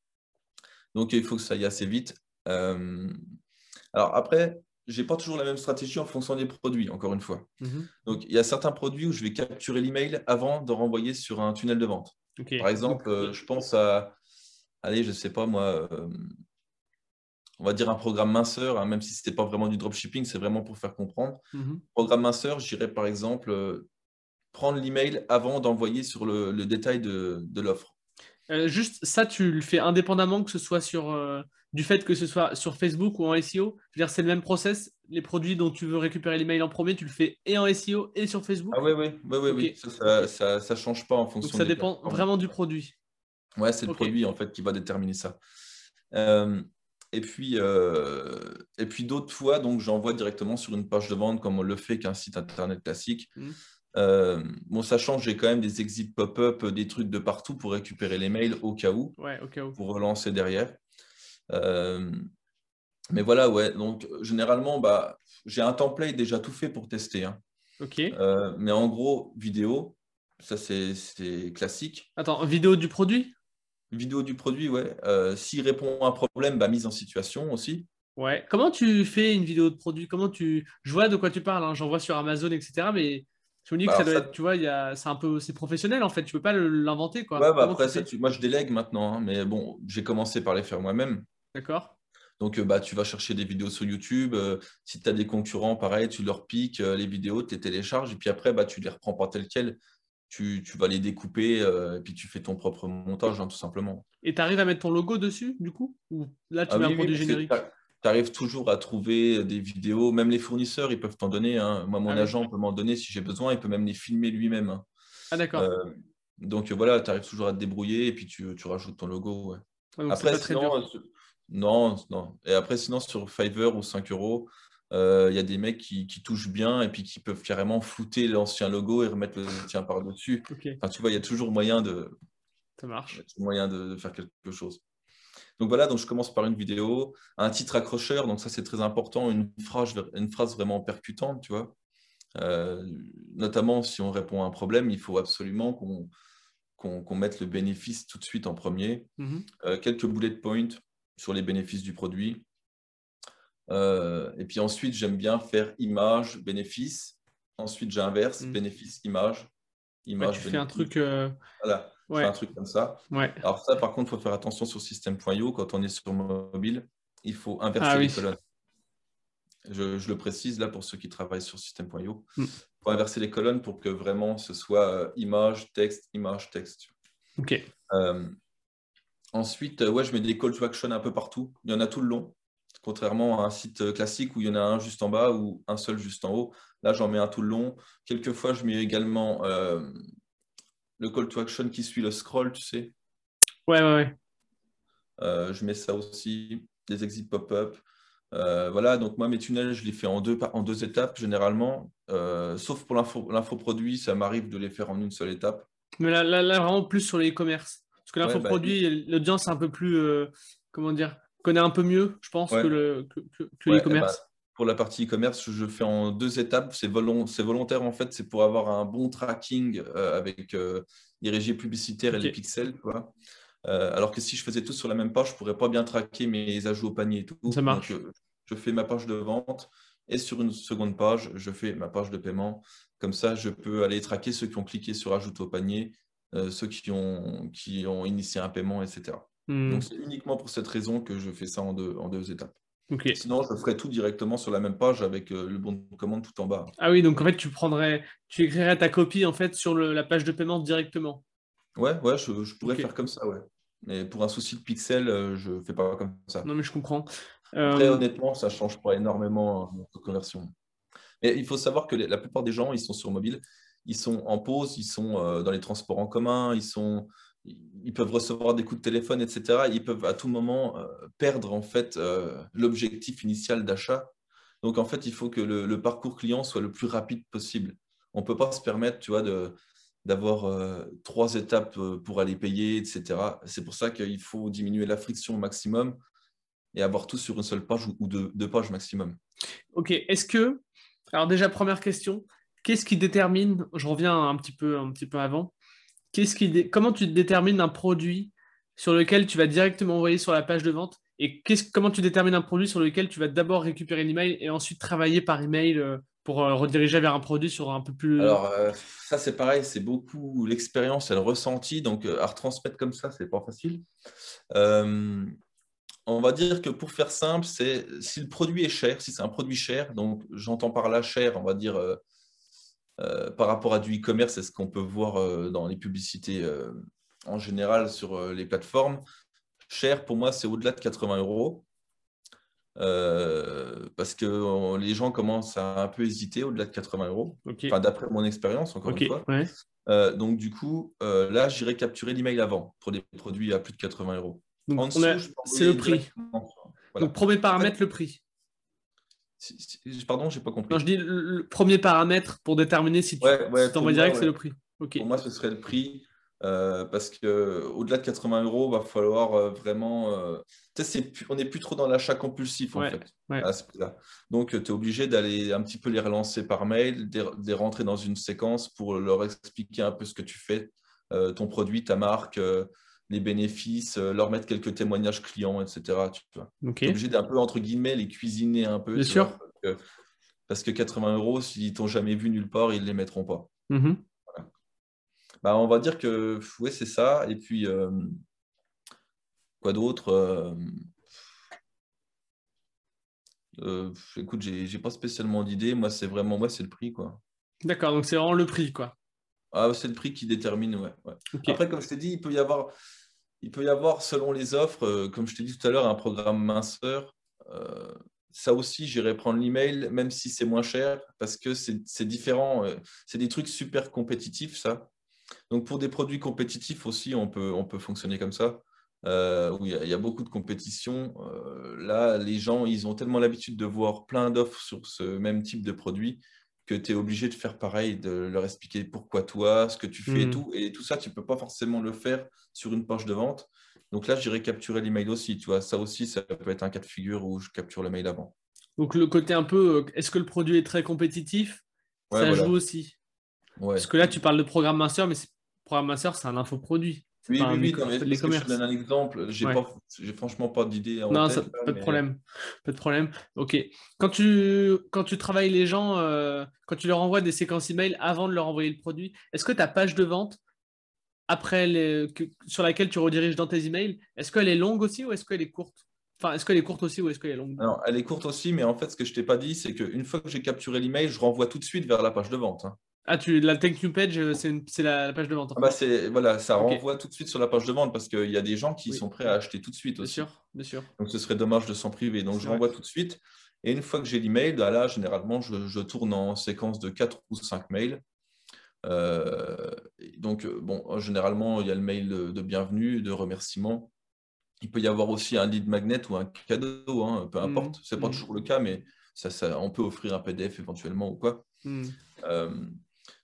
Donc, il faut que ça aille assez vite. alors après, je n'ai pas toujours la même stratégie en fonction des produits, encore une fois. Mhm. Donc, il y a certains produits où je vais capturer l'email avant de renvoyer sur un tunnel de vente. Par exemple, je pense à allez, je ne sais pas moi, euh, on va dire un programme minceur, hein, même si ce n'était pas vraiment du dropshipping, c'est vraiment pour faire comprendre. Mhm. Programme minceur, je dirais par exemple euh, prendre l'email avant d'envoyer sur le, détail de, l'offre. Euh, juste ça, tu le fais indépendamment que ce soit sur du fait que ce soit sur Facebook ou en SEO. Je veux dire, c'est le même process. Les produits dont tu veux récupérer l'email en premier, tu le fais et en SEO et sur Facebook? Ah oui, oui, oui, oui, Ça, ne change pas en fonction. Donc ça dépend vraiment du produit. Ouais, c'est le produit en fait qui va déterminer ça. Euh, et puis, euh, et puis d'autres fois, donc j'envoie directement sur une page de vente comme on le fait qu'un site internet classique. Mmh. Euh, bon, sachant que j'ai quand même des exits pop-up, des trucs de partout pour récupérer les mails au cas où, ouais, au cas où. pour relancer derrière. mais voilà, ouais. Donc généralement, bah, j'ai un template déjà tout fait pour tester. Hein. Ok. mais en gros, vidéo, ça c'est classique. Attends, vidéo du produit? Vidéo du produit, ouais. Euh, s'il répond à un problème, bah, mise en situation aussi. Ouais. Comment tu fais une vidéo de produit? Comment tu Je vois de quoi tu parles. Hein. J'en vois sur Amazon, etc. Mais je me dis que bah, ça doit être, tu vois, c'est un peu, c'est professionnel en fait. Tu peux pas l'inventer, quoi. Ouais, bah, après ça, moi je délègue maintenant, hein. mais bon, j'ai commencé par les faire moi-même. D'accord. Donc, euh, bah, tu vas chercher des vidéos sur YouTube. Euh, si tu as des concurrents, pareil, tu leur piques les vidéos, tu les télécharges, et puis après, bah, tu les reprends pas tel quel tu, vas les découper euh, et puis tu fais ton propre montage, hein, tout simplement. Et tu arrives à mettre ton logo dessus, du coup? Ou là, tu ah mets un produit générique? Tu arrives toujours à trouver des vidéos, même les fournisseurs, ils peuvent t'en donner. Hein. Moi, mon ah agent peut m'en donner si j'ai besoin, il peut même les filmer lui-même. Hein. Ah, d'accord. Euh, donc voilà, tu arrives toujours à te débrouiller et puis tu, rajoutes ton logo. après, sinon, euh, non, non. Et après, sinon, sur Fiverr ou 5 euros, il euh, y a des mecs qui, touchent bien et puis qui peuvent carrément flouter l'ancien logo et remettre le tien par-dessus. Enfin, tu vois, il y a toujours moyen de, Ça marche. moyen de, faire quelque chose. Donc voilà, donc je commence par une vidéo, un titre accrocheur, donc ça c'est très important, une phrase, une phrase vraiment percutante, tu vois. Euh, notamment si on répond à un problème, il faut absolument qu'on mette le bénéfice tout de suite en premier. Mhm. Euh, quelques bullet points sur les bénéfices du produit. Euh, et puis ensuite, j'aime bien faire image, bénéfice. Ensuite, j'inverse, mm. bénéfice, image. image tu fais un truc. Euh, voilà, un truc comme ça. Ouais. Alors, ça, par contre, il faut faire attention sur système.io. Quand on est sur mobile, il faut inverser ah les colonnes. Je, le précise là pour ceux qui travaillent sur système.io. Mm. Il faut inverser les colonnes pour que vraiment ce soit euh, image, texte, image, texte. Ok. ensuite, ouais, je mets des call to action un peu partout. Il y en a tout le long contrairement à un site classique où il y en a un juste en bas ou un seul juste en haut. Là, j'en mets un tout le long. Quelquefois, je mets également euh, le call to action qui suit le scroll, tu sais. Ouais, ouais, ouais. je mets ça aussi, des exits pop-up. voilà, donc moi, mes tunnels, je les fais en deux, en deux étapes généralement, sauf pour l'infoproduit, ça m'arrive de les faire en une seule étape. Mais là, là, vraiment plus sur les e-commerce. Parce que l'infoproduit, bah, l'audience est un peu plus, comment dire, connaît un peu mieux, je pense, que le que, commerce bah, pour la partie e-commerce, je fais en deux étapes. C'est volontaire en fait, c'est pour avoir un bon tracking euh, avec euh, les régies publicitaires et les pixels. Euh, alors que si je faisais tout sur la même page, je ne pourrais pas bien traquer mes ajouts au panier et tout. Ça marche. je fais ma page de vente et sur une seconde page, je fais ma page de paiement. Comme ça, je peux aller traquer ceux qui ont cliqué sur ajouter au panier, ceux qui ont, qui ont initié un paiement, etc. Hmm. Donc, c'est uniquement pour cette raison que je fais ça en deux, en deux étapes. Sinon, je ferais tout directement sur la même page avec euh, le bon de commande tout en bas. Ah oui, donc en fait, tu prendrais, tu écrirais ta copie en fait sur la page de paiement directement. Ouais, ouais, je, pourrais faire comme ça, ouais. Mais pour un souci de pixel, euh, je fais pas comme ça. Non, mais je comprends. Après, euh, honnêtement, ça change pas énormément notre conversion. Mais il faut savoir que la plupart des gens, ils sont sur mobile, ils sont en pause, ils sont dans les transports en commun, ils sont ils peuvent recevoir des coups de téléphone, etc. Ils peuvent à tout moment euh, perdre en fait euh, l'objectif initial d'achat. Donc en fait, il faut que le, parcours client soit le plus rapide possible. On ne peut pas se permettre, tu vois, d'avoir euh, trois étapes pour aller payer, etc. C'est pour ça qu'il faut diminuer la friction au maximum et avoir tout sur une seule page ou deux, deux pages maximum. Ok. Est-ce que, alors déjà première question, qu'est-ce qui détermine, je reviens un petit peu, un petit peu avant, comment tu détermines un produit sur lequel tu vas directement envoyer sur la page de vente et comment tu détermines un produit sur lequel tu vas d'abord récupérer l'email et ensuite travailler par email euh, pour euh, rediriger vers un produit sur un peu plus. Alors, euh, ça, c'est pareil, c'est beaucoup l'expérience et le ressenti. Donc, à retransmettre comme ça, c'est pas facile. on va dire que pour faire simple, c'est si le produit est cher, si c'est un produit cher, donc j'entends par là cher, on va dire par rapport à du e-commerce, c'est ce qu'on peut voir euh, dans les publicités euh, en général sur les plateformes. Cher, pour moi, c'est au-delà de 80 euros. parce que les gens commencent à un peu hésiter au-delà de 80 euros. d'après mon expérience, encore une fois. donc, du coup, là, j'irai capturer l'email avant pour des produits à plus de 80 euros. c'est le prix. Donc, premier paramètre, le prix. Pardon, j'ai pas compris. Non, je dis le, premier paramètre pour déterminer si tu ouais, t'envoies direct, c'est le prix. Pour moi, ce serait le prix. Euh, parce qu'au-delà de 80 euros, il va falloir euh, vraiment. Euh, on n'est plus trop dans l'achat compulsif en fait, à ce prix-là. Donc, tu es obligé d'aller un petit peu les relancer par mail, de les rentrer dans une séquence pour leur expliquer un peu ce que tu fais, ton produit, ta marque, les bénéfices, leur mettre quelques témoignages clients, etc. Tu es obligé d'un peu, entre guillemets, les cuisiner un peu. Bien sûr. parce, que, 80 euros, s'ils t'ont jamais vu nulle part, ils ne les mettront pas. Mm-hmm. bah, on va dire que oui, c'est ça. Et puis, euh, quoi d'autre euh, euh, Écoute, j'ai pas spécialement d'idée. Moi, c'est vraiment moi, c'est le prix. quoi. D'accord, donc c'est vraiment le prix. quoi. Ah, c'est le prix qui détermine, ouais. Après, comme je t'ai dit, il peut y avoir, il peut y avoir selon les offres, euh, comme je t'ai dit tout à l'heure, un programme minceur. Euh, ça aussi, j'irai prendre l'email, même si c'est moins cher, parce que c'est différent. Euh, c'est des trucs super compétitifs, ça. Donc, pour des produits compétitifs aussi, on peut, on peut fonctionner comme ça. où il y, a beaucoup de compétition. là, les gens, ils ont tellement l'habitude de voir plein d'offres sur ce même type de produit que tu es obligé de faire pareil, de leur expliquer pourquoi toi, ce que tu fais et hmm. tout. Et tout ça, tu ne peux pas forcément le faire sur une page de vente. Donc là, j'irai capturer l'email aussi. Tu vois, ça aussi, ça peut être un cas de figure où je capture le mail avant. Donc le côté un peu, euh, est-ce que le produit est très compétitif? Ça joue aussi. Parce que là, tu parles de programme master, mais programme master, c'est un infoproduit. Oui, oui, oui, je donne un exemple. J'ai franchement pas d'idée. Non, ça, pas de problème. Pas de problème. Ok. Quand tu, quand tu travailles les gens, euh, quand tu leur envoies des séquences email avant de leur envoyer le produit, est-ce que ta page de vente, après les, sur laquelle tu rediriges dans tes emails, est-ce qu'elle est longue aussi ou est-ce qu'elle est courte? Enfin, est-ce qu'elle est courte aussi ou est-ce qu'elle est longue? Non, elle est courte aussi, mais en fait, ce que je t'ai pas dit, c'est qu'une fois que j'ai capturé l'email, je renvoie tout de suite vers la page de vente. Hein. Ah, tu, la thank you page, euh, c'est la, page de vente. Ah bah voilà, ça renvoie tout de suite sur la page de vente parce qu'il y a des gens qui sont prêts à acheter tout de suite aussi. Bien sûr, bien sûr. Donc ce serait dommage de s'en priver. Donc je renvoie tout de suite. Et une fois que j'ai l'email, bah là, généralement, je, tourne en séquence de 4 ou 5 mails. Euh, donc, bon, généralement, il y a le mail de, bienvenue, de remerciement. il peut y avoir aussi un lead magnet ou un cadeau, hein, peu importe. Ce n'est pas toujours le cas, mais ça, ça, on peut offrir un PDF éventuellement ou quoi.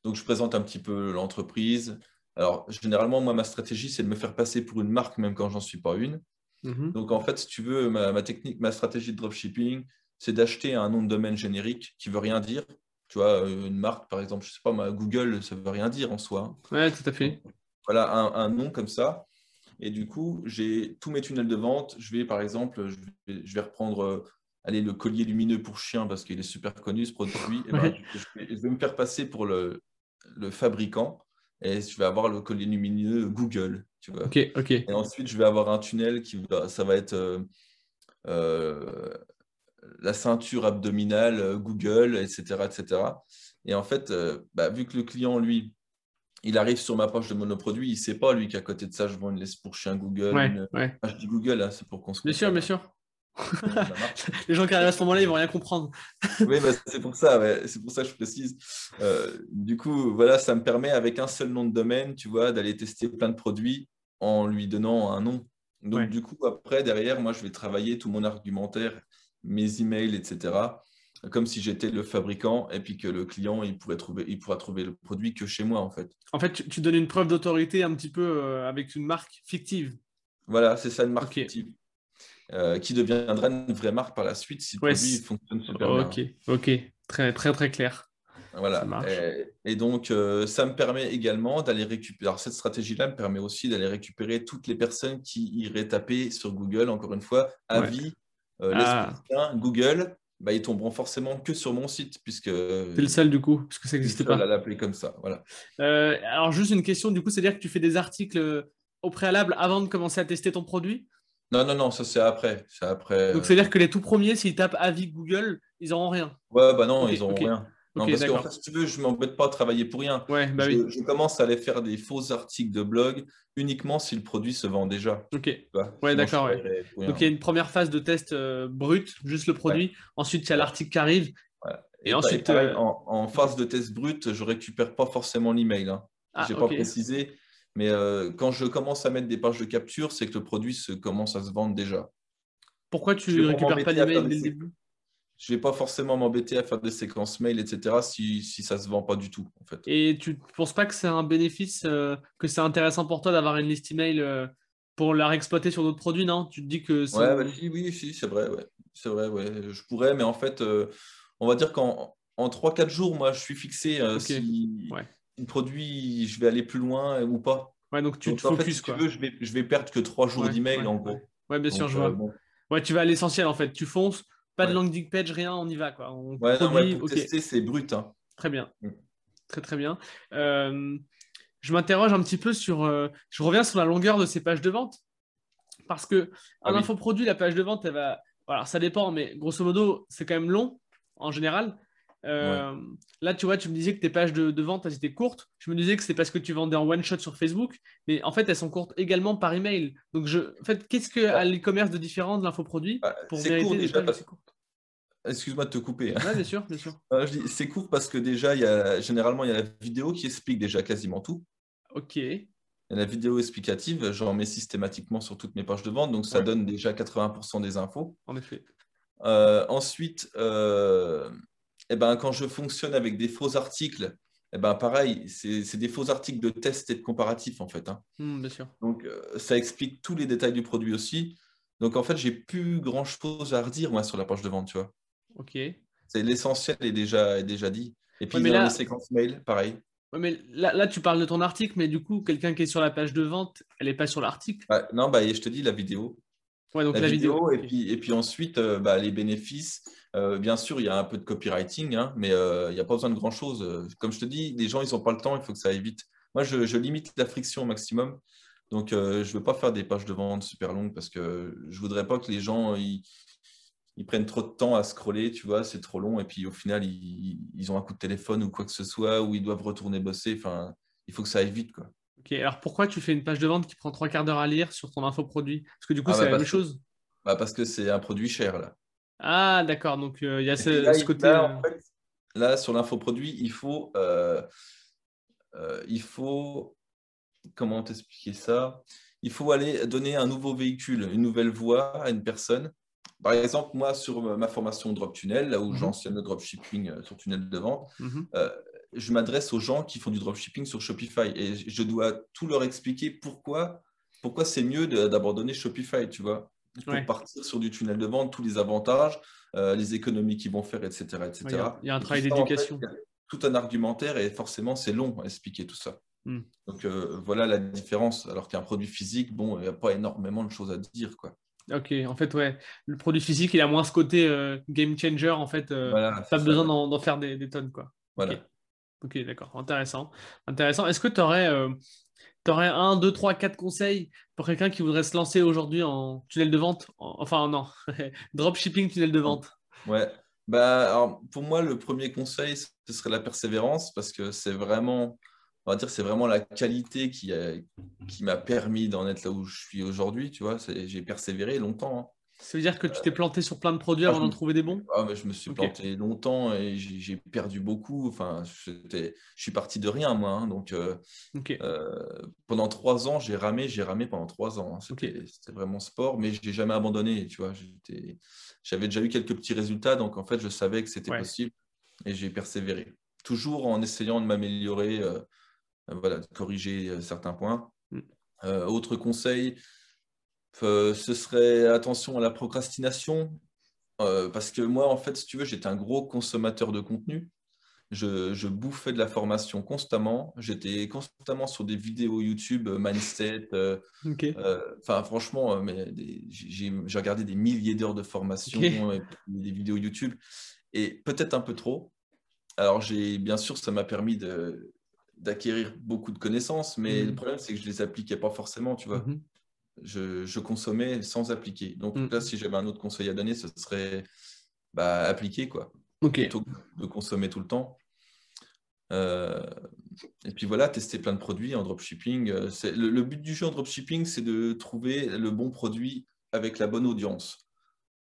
Donc, je présente un petit peu l'entreprise. Alors, généralement, moi, ma stratégie, c'est de me faire passer pour une marque, même quand j'en suis pas une. Mhm. Donc, en fait, si tu veux, ma, technique, ma stratégie de dropshipping, c'est d'acheter un nom de domaine générique qui veut rien dire. Tu vois, euh, une marque, par exemple, je sais pas, Google, ça veut rien dire en soi. Ouais, tout à fait. Voilà, un, nom comme ça. Et du coup, j'ai tous mes tunnels de vente. Je vais, par exemple, je vais, reprendre euh, allez, le collier lumineux pour chien parce qu'il est super connu, ce produit. Ben, je, vais, me faire passer pour le, le fabricant et je vais avoir le collier lumineux Google. Tu vois. Ok, ok. Et ensuite, je vais avoir un tunnel qui va, ça va être euh, euh, la ceinture abdominale euh, Google, etc., etc. Et en fait, bah, vu que le client, lui, il arrive sur ma page de monoproduit, il ne sait pas, lui, qu'à côté de ça, je vends une laisse pour chien Google. Ouais, ouais. je dis Google, hein, c'est pour qu'on se Bien sûr, bien sûr. les gens qui arrivent à ce moment-là, ils vont rien comprendre. oui, bah, c'est pour ça, c'est pour ça que je précise. Euh, du coup, voilà, ça me permet avec un seul nom de domaine, tu vois, d'aller tester plein de produits en lui donnant un nom. Donc, du coup, après, derrière, moi, je vais travailler tout mon argumentaire, mes emails, etc., comme si j'étais le fabricant et puis que le client, il, pourrait trouver, il pourra trouver le produit que chez moi, en fait. En fait, tu, donnes une preuve d'autorité un petit peu euh, avec une marque fictive. Voilà, c'est ça, une marque fictive. Euh, qui deviendra une vraie marque par la suite si le produit fonctionne super Ok, ok, très très très clair. Voilà. Et, donc, euh, ça me permet également d'aller récupérer. Alors, cette stratégie-là me permet aussi d'aller récupérer toutes les personnes qui iraient taper sur Google, encore une fois, avis, euh, ah. Google, bah, ils tomberont forcément que sur mon site, puisque. C'est le seul, du coup, parce que ça n'existe pas. à l'appeler comme ça. Voilà. alors, juste une question, du coup, c'est-à-dire que tu fais des articles au préalable avant de commencer à tester ton produit? Non, non, non, ça c'est après. C'est après. Donc c'est-à-dire que les tout premiers, s'ils tapent avis Google, ils n'auront rien. Ouais, bah non, ils n'auront rien. Non, parce qu'en fait, si tu veux, je ne m'embête pas à travailler pour rien. Ouais, bah je, oui. je, commence à aller faire des faux articles de blog uniquement si le produit se vend déjà. Ok. ouais, d'accord. Donc il y a une première phase de test euh, brut, juste le produit. Ensuite, il y a l'article qui arrive. Et, ensuite. Euh, en, phase de test brut, je ne récupère pas forcément l'email. Hein. Ah, je n'ai pas précisé. Mais euh, quand je commence à mettre des pages de capture, c'est que le produit se, commence à se vendre déjà. Pourquoi tu ne récupères pas l'email dès le début? Je ne vais pas forcément m'embêter à faire des séquences mail, etc., si, si ça ne se vend pas du tout. En fait. Et tu ne penses pas que c'est un bénéfice, euh, que c'est intéressant pour toi d'avoir une liste email euh, pour la réexploiter sur d'autres produits, non? Tu te dis que ouais, bah, oui, oui, c'est vrai. Ouais. C'est vrai, ouais. Je pourrais, mais en fait, on va dire qu'en en 3-4 jours, moi, je suis fixé. Si, ouais produit, je vais aller plus loin ou pas. Ouais, donc tu te focuses. quoi. Tu veux, je, vais, je vais perdre que trois jours d'email en gros. Ouais, bien sûr, je vois. Euh, ouais, tu vas à l'essentiel en fait. Tu fonces, pas de landing page, rien, on y va. Quoi. On ouais, non, pour tester, c'est brut. Hein. Très bien. Mm. Très, très bien. Euh, je m'interroge un petit peu sur. Euh, je reviens sur la longueur de ces pages de vente. Parce que un ah infoproduit, la page de vente, elle va. Alors, ça dépend, mais grosso modo, c'est quand même long en général. Euh, là, tu vois, tu me disais que tes pages de, vente, elles étaient courtes. Je me disais que c'est parce que tu vendais en one shot sur Facebook, mais en fait, elles sont courtes également par email. Donc, je, en fait, qu'est-ce que l'e-commerce de différent de l'infoproduit bah, pour vérifier déjà Excuse-moi de te couper. Hein. bien sûr, bien sûr. c'est court parce que déjà, il y a, généralement, il y a la vidéo qui explique déjà quasiment tout. Ok. Il y a la vidéo explicative, j'en mets systématiquement sur toutes mes pages de vente, donc ça donne déjà 80% des infos. En effet. Euh, ensuite, euh, eh ben, quand je fonctionne avec des faux articles, eh ben, pareil, c'est des faux articles de test et de comparatif en fait. Hein. Hmm, bien sûr. Donc, euh, ça explique tous les détails du produit aussi. Donc, en fait, j'ai plus grand chose à redire moi sur la page de vente, tu vois. Ok. C'est l'essentiel est déjà, est déjà dit. Et puis, dans la séquence mail, pareil. mais là, là, tu parles de ton article, mais du coup, quelqu'un qui est sur la page de vente, elle n'est pas sur l'article. non, bah, je te dis la vidéo. Ouais, donc la, vidéo, et, puis, et puis ensuite, euh, bah, les bénéfices. Euh, bien sûr, il y a un peu de copywriting, hein, mais euh, il n'y a pas besoin de grand-chose. Comme je te dis, les gens, ils n'ont pas le temps, il faut que ça aille vite. Moi, je, limite la friction au maximum. Donc, euh, je ne veux pas faire des pages de vente super longues parce que je ne voudrais pas que les gens ils, prennent trop de temps à scroller, tu vois, c'est trop long. Et puis, au final, ils, ont un coup de téléphone ou quoi que ce soit, ou ils doivent retourner bosser. Enfin, il faut que ça aille vite, quoi. Ok, alors pourquoi tu fais une page de vente qui prend trois quarts d'heure à lire sur ton infoproduit Parce que du coup, ah c'est bah la même chose? Bah parce que c'est un produit cher, là. Ah, d'accord. Donc, euh, il y a ce, côté. Là, euh, là, sur l'infoproduit, il faut. Euh, il faut. Comment t'expliquer ça? Il faut aller donner un nouveau véhicule, une nouvelle voie à une personne. Par exemple, moi, sur ma formation Drop Tunnel, là où mhm. j'enseigne le dropshipping sur tunnel de vente, mhm. je m'adresse aux gens qui font du dropshipping sur Shopify et je dois tout leur expliquer pourquoi, pourquoi c'est mieux d'abandonner Shopify, tu vois, pour partir sur du tunnel de vente, tous les avantages, euh, les économies qu'ils vont faire, etc. etc. il y, a un travail d'éducation. tout un argumentaire et forcément, c'est long à expliquer tout ça. Hmm. Donc voilà la différence. Alors qu'un produit physique, bon, il n'y a pas énormément de choses à dire, quoi. Ok, en fait, ouais, le produit physique, il a moins ce côté euh, game changer, en fait, euh, pas besoin d'en faire des, tonnes, quoi. Voilà. Ok, d'accord, intéressant. Intéressant. Est-ce que tu aurais, aurais, un, deux, trois, quatre conseils pour quelqu'un qui voudrait se lancer aujourd'hui en tunnel de vente? Enfin, non, dropshipping tunnel de vente. Ouais, bah, alors, pour moi, le premier conseil, ce serait la persévérance parce que c'est vraiment on va dire c'est vraiment la qualité qui, qui m'a permis d'en être là où je suis aujourd'hui. Tu vois, j'ai persévéré longtemps. Hein. Ça veut dire que tu t'es planté sur plein de produits avant ah, d'en trouver des bons? Ah, mais Je me suis planté longtemps et j'ai perdu beaucoup. Enfin, je suis parti de rien, moi. Hein. donc, euh, euh, pendant trois ans, j'ai ramé, j'ai ramé pendant trois ans. Hein. C'était vraiment sport, mais je n'ai jamais abandonné. Tu vois, j'avais déjà eu quelques petits résultats, donc en fait, je savais que c'était possible et j'ai persévéré. Toujours en essayant de m'améliorer. Euh, euh, voilà, de corriger euh, certains points. Mm. Euh, autre conseil, ce serait attention à la procrastination. parce que moi, en fait, si tu veux, j'étais un gros consommateur de contenu. Je, bouffais de la formation constamment. J'étais constamment sur des vidéos YouTube, mindset. Enfin, franchement, j'ai regardé des milliers d'heures de formation, et des vidéos YouTube, et peut-être un peu trop. Alors, j'ai bien sûr, ça m'a permis d'acquérir beaucoup de connaissances, mais le mmh. problème, c'est que je ne les appliquais pas forcément, tu vois. Mmh je, consommais sans appliquer. Donc mmh. là, si j'avais un autre conseil à donner, ce serait bah, appliquer, quoi. Plutôt que de consommer tout le temps. Euh, et puis voilà, tester plein de produits en dropshipping. Euh, le, le but du jeu en dropshipping, c'est de trouver le bon produit avec la bonne audience.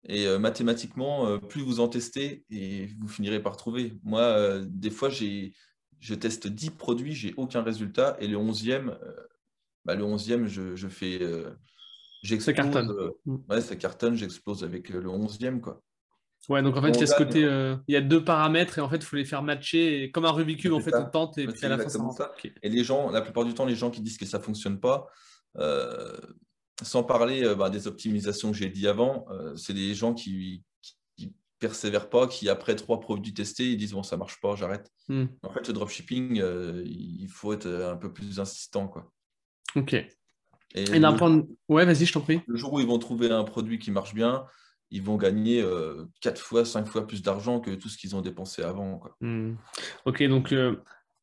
Et euh, mathématiquement, plus vous en testez, et vous finirez par trouver. Moi, des fois, j'ai je teste 10 produits, j'ai aucun résultat. Et le 11e, euh, bah, le 11e je, je fais. Euh, j'explose. Ça cartonne. Euh, mm. ouais, ça cartonne, j'explose avec le 11e. Quoi. Ouais, donc en fait, il y a ce côté. il y a deux paramètres et en fait, il faut les faire matcher. comme un Rubik's Cube, en fait, on tente et puis à la fin, ça. Et les gens, la plupart du temps, les gens qui disent que ça ne fonctionne pas, sans parler bah, des optimisations que j'ai dit avant, c'est des gens qui, persévèrent pas, qui après trois produits testés, ils disent bon ça marche pas, j'arrête. Hmm. En fait, le dropshipping, euh, il faut être un peu plus insistant, quoi. Ok. Et, d'un point Ouais, vas-y, je t'en prie. Le jour où ils vont trouver un produit qui marche bien, ils vont gagner euh, quatre fois, cinq fois plus d'argent que tout ce qu'ils ont dépensé avant. Quoi. Hmm. Ok, donc euh,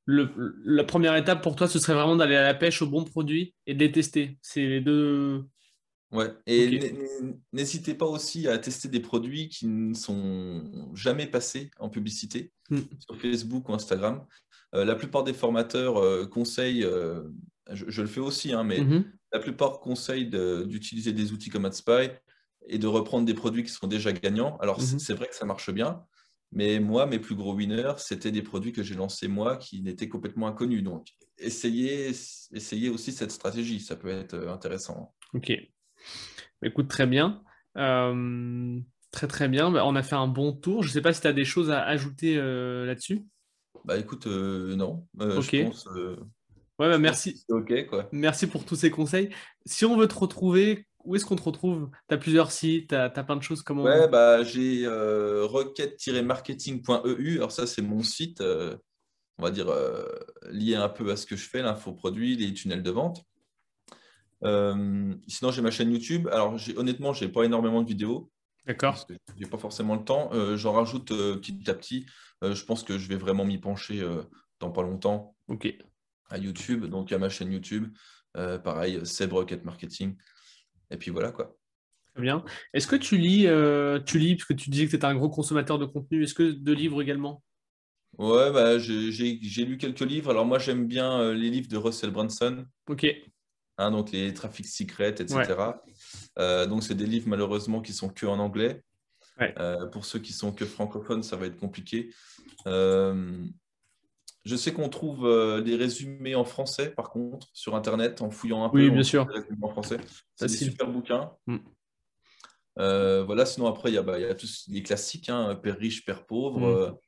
le, la première étape pour toi, ce serait vraiment d'aller à la pêche aux bons produits et de les tester. C'est les deux, Ouais, et n'hésitez pas aussi à tester des produits qui ne sont jamais passés en publicité hmm. sur Facebook ou Instagram. Euh, la plupart des formateurs euh, conseillent, euh, je, le fais aussi, hein, mais mhm. la plupart conseillent d'utiliser des outils comme AdSpy et de reprendre des produits qui sont déjà gagnants. Alors, mhm. c'est vrai que ça marche bien, mais moi, mes plus gros winners, c'était des produits que j'ai lancés moi qui n'étaient complètement inconnus. Donc, essayez, essayez aussi cette stratégie, ça peut être intéressant. Ok. Écoute, très bien. Euh, très très bien. Bah, on a fait un bon tour. Je ne sais pas si tu as des choses à ajouter euh, là-dessus? Bah écoute, euh, non. ok. Je pense, ouais, bah, merci. ok, quoi. Merci pour tous ces conseils. Si on veut te retrouver, où est-ce qu'on te retrouve? Tu as plusieurs sites, tu as, plein de choses. Comment... Ouais, bah, j'ai requête-marketing.eu. Alors, ça, c'est mon site, on va dire, lié un peu à ce que je fais, l'infoproduit, les tunnels de vente. Euh, sinon, j'ai ma chaîne YouTube. Alors, honnêtement, je n'ai pas énormément de vidéos. D'accord. Je n'ai pas forcément le temps. Euh, j'en rajoute euh, petit à petit. je pense que je vais vraiment m'y pencher dans pas longtemps. OK. À YouTube. Donc, à ma chaîne YouTube. pareil, Seb Rocket Marketing. Et puis voilà quoi. Très bien. Est-ce que tu lis, tu lis, parce que tu disais que tu étais un gros consommateur de contenu, est-ce que de livres également? Ouais, bah, j'ai lu quelques livres. Alors moi, j'aime bien les livres de Russell Brunson. Ok. Hein, donc les trafics secrets, etc. Euh, donc c'est des livres malheureusement qui sont que en anglais. Euh, pour ceux qui sont que francophones, ça va être compliqué. Euh, Je sais qu'on trouve euh, des résumés en français, par contre, sur Internet, en fouillant un peu. Oui, bien sûr. En français. C'est des super bouquins. Mm. Euh, voilà, sinon après, il y, a, bah, y a tous les classiques, hein, Père riche, Père pauvre,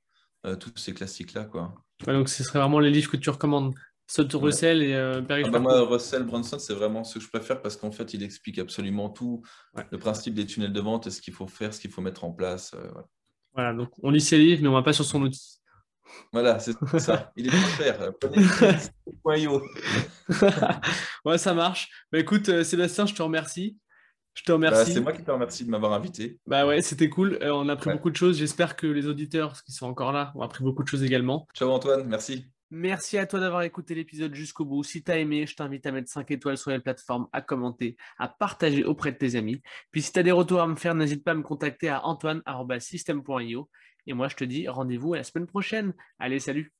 mm. tous ces classiques-là. Quoi. donc, ce serait vraiment les livres que tu recommandes Saute Russell et euh, Père riche, ah bah Moi, Russell Brunson, c'est vraiment ce que je préfère parce qu'en fait, il explique absolument tout. Le principe des tunnels de vente, ce qu'il faut faire, ce qu'il faut mettre en place. voilà, donc on lit ses livres, mais on ne va pas sur son outil. Voilà, c'est ça. Il est pas cher. ouais, ça marche. Bah, écoute, euh, Sébastien, je te remercie. Je te remercie. Bah, c'est moi qui te remercie de m'avoir invité. Bah ouais, c'était cool. Euh, on a appris beaucoup de choses. J'espère que les auditeurs qui sont encore là ont appris beaucoup de choses également. Ciao Antoine, merci. Merci à toi d'avoir écouté l'épisode jusqu'au bout. Si tu as aimé, je t'invite à mettre 5 étoiles sur les plateformes, à commenter, à partager auprès de tes amis. Puis si tu as des retours à me faire, n'hésite pas à me contacter à antoine.system.io. Et moi, je te dis rendez-vous à la semaine prochaine. Allez, salut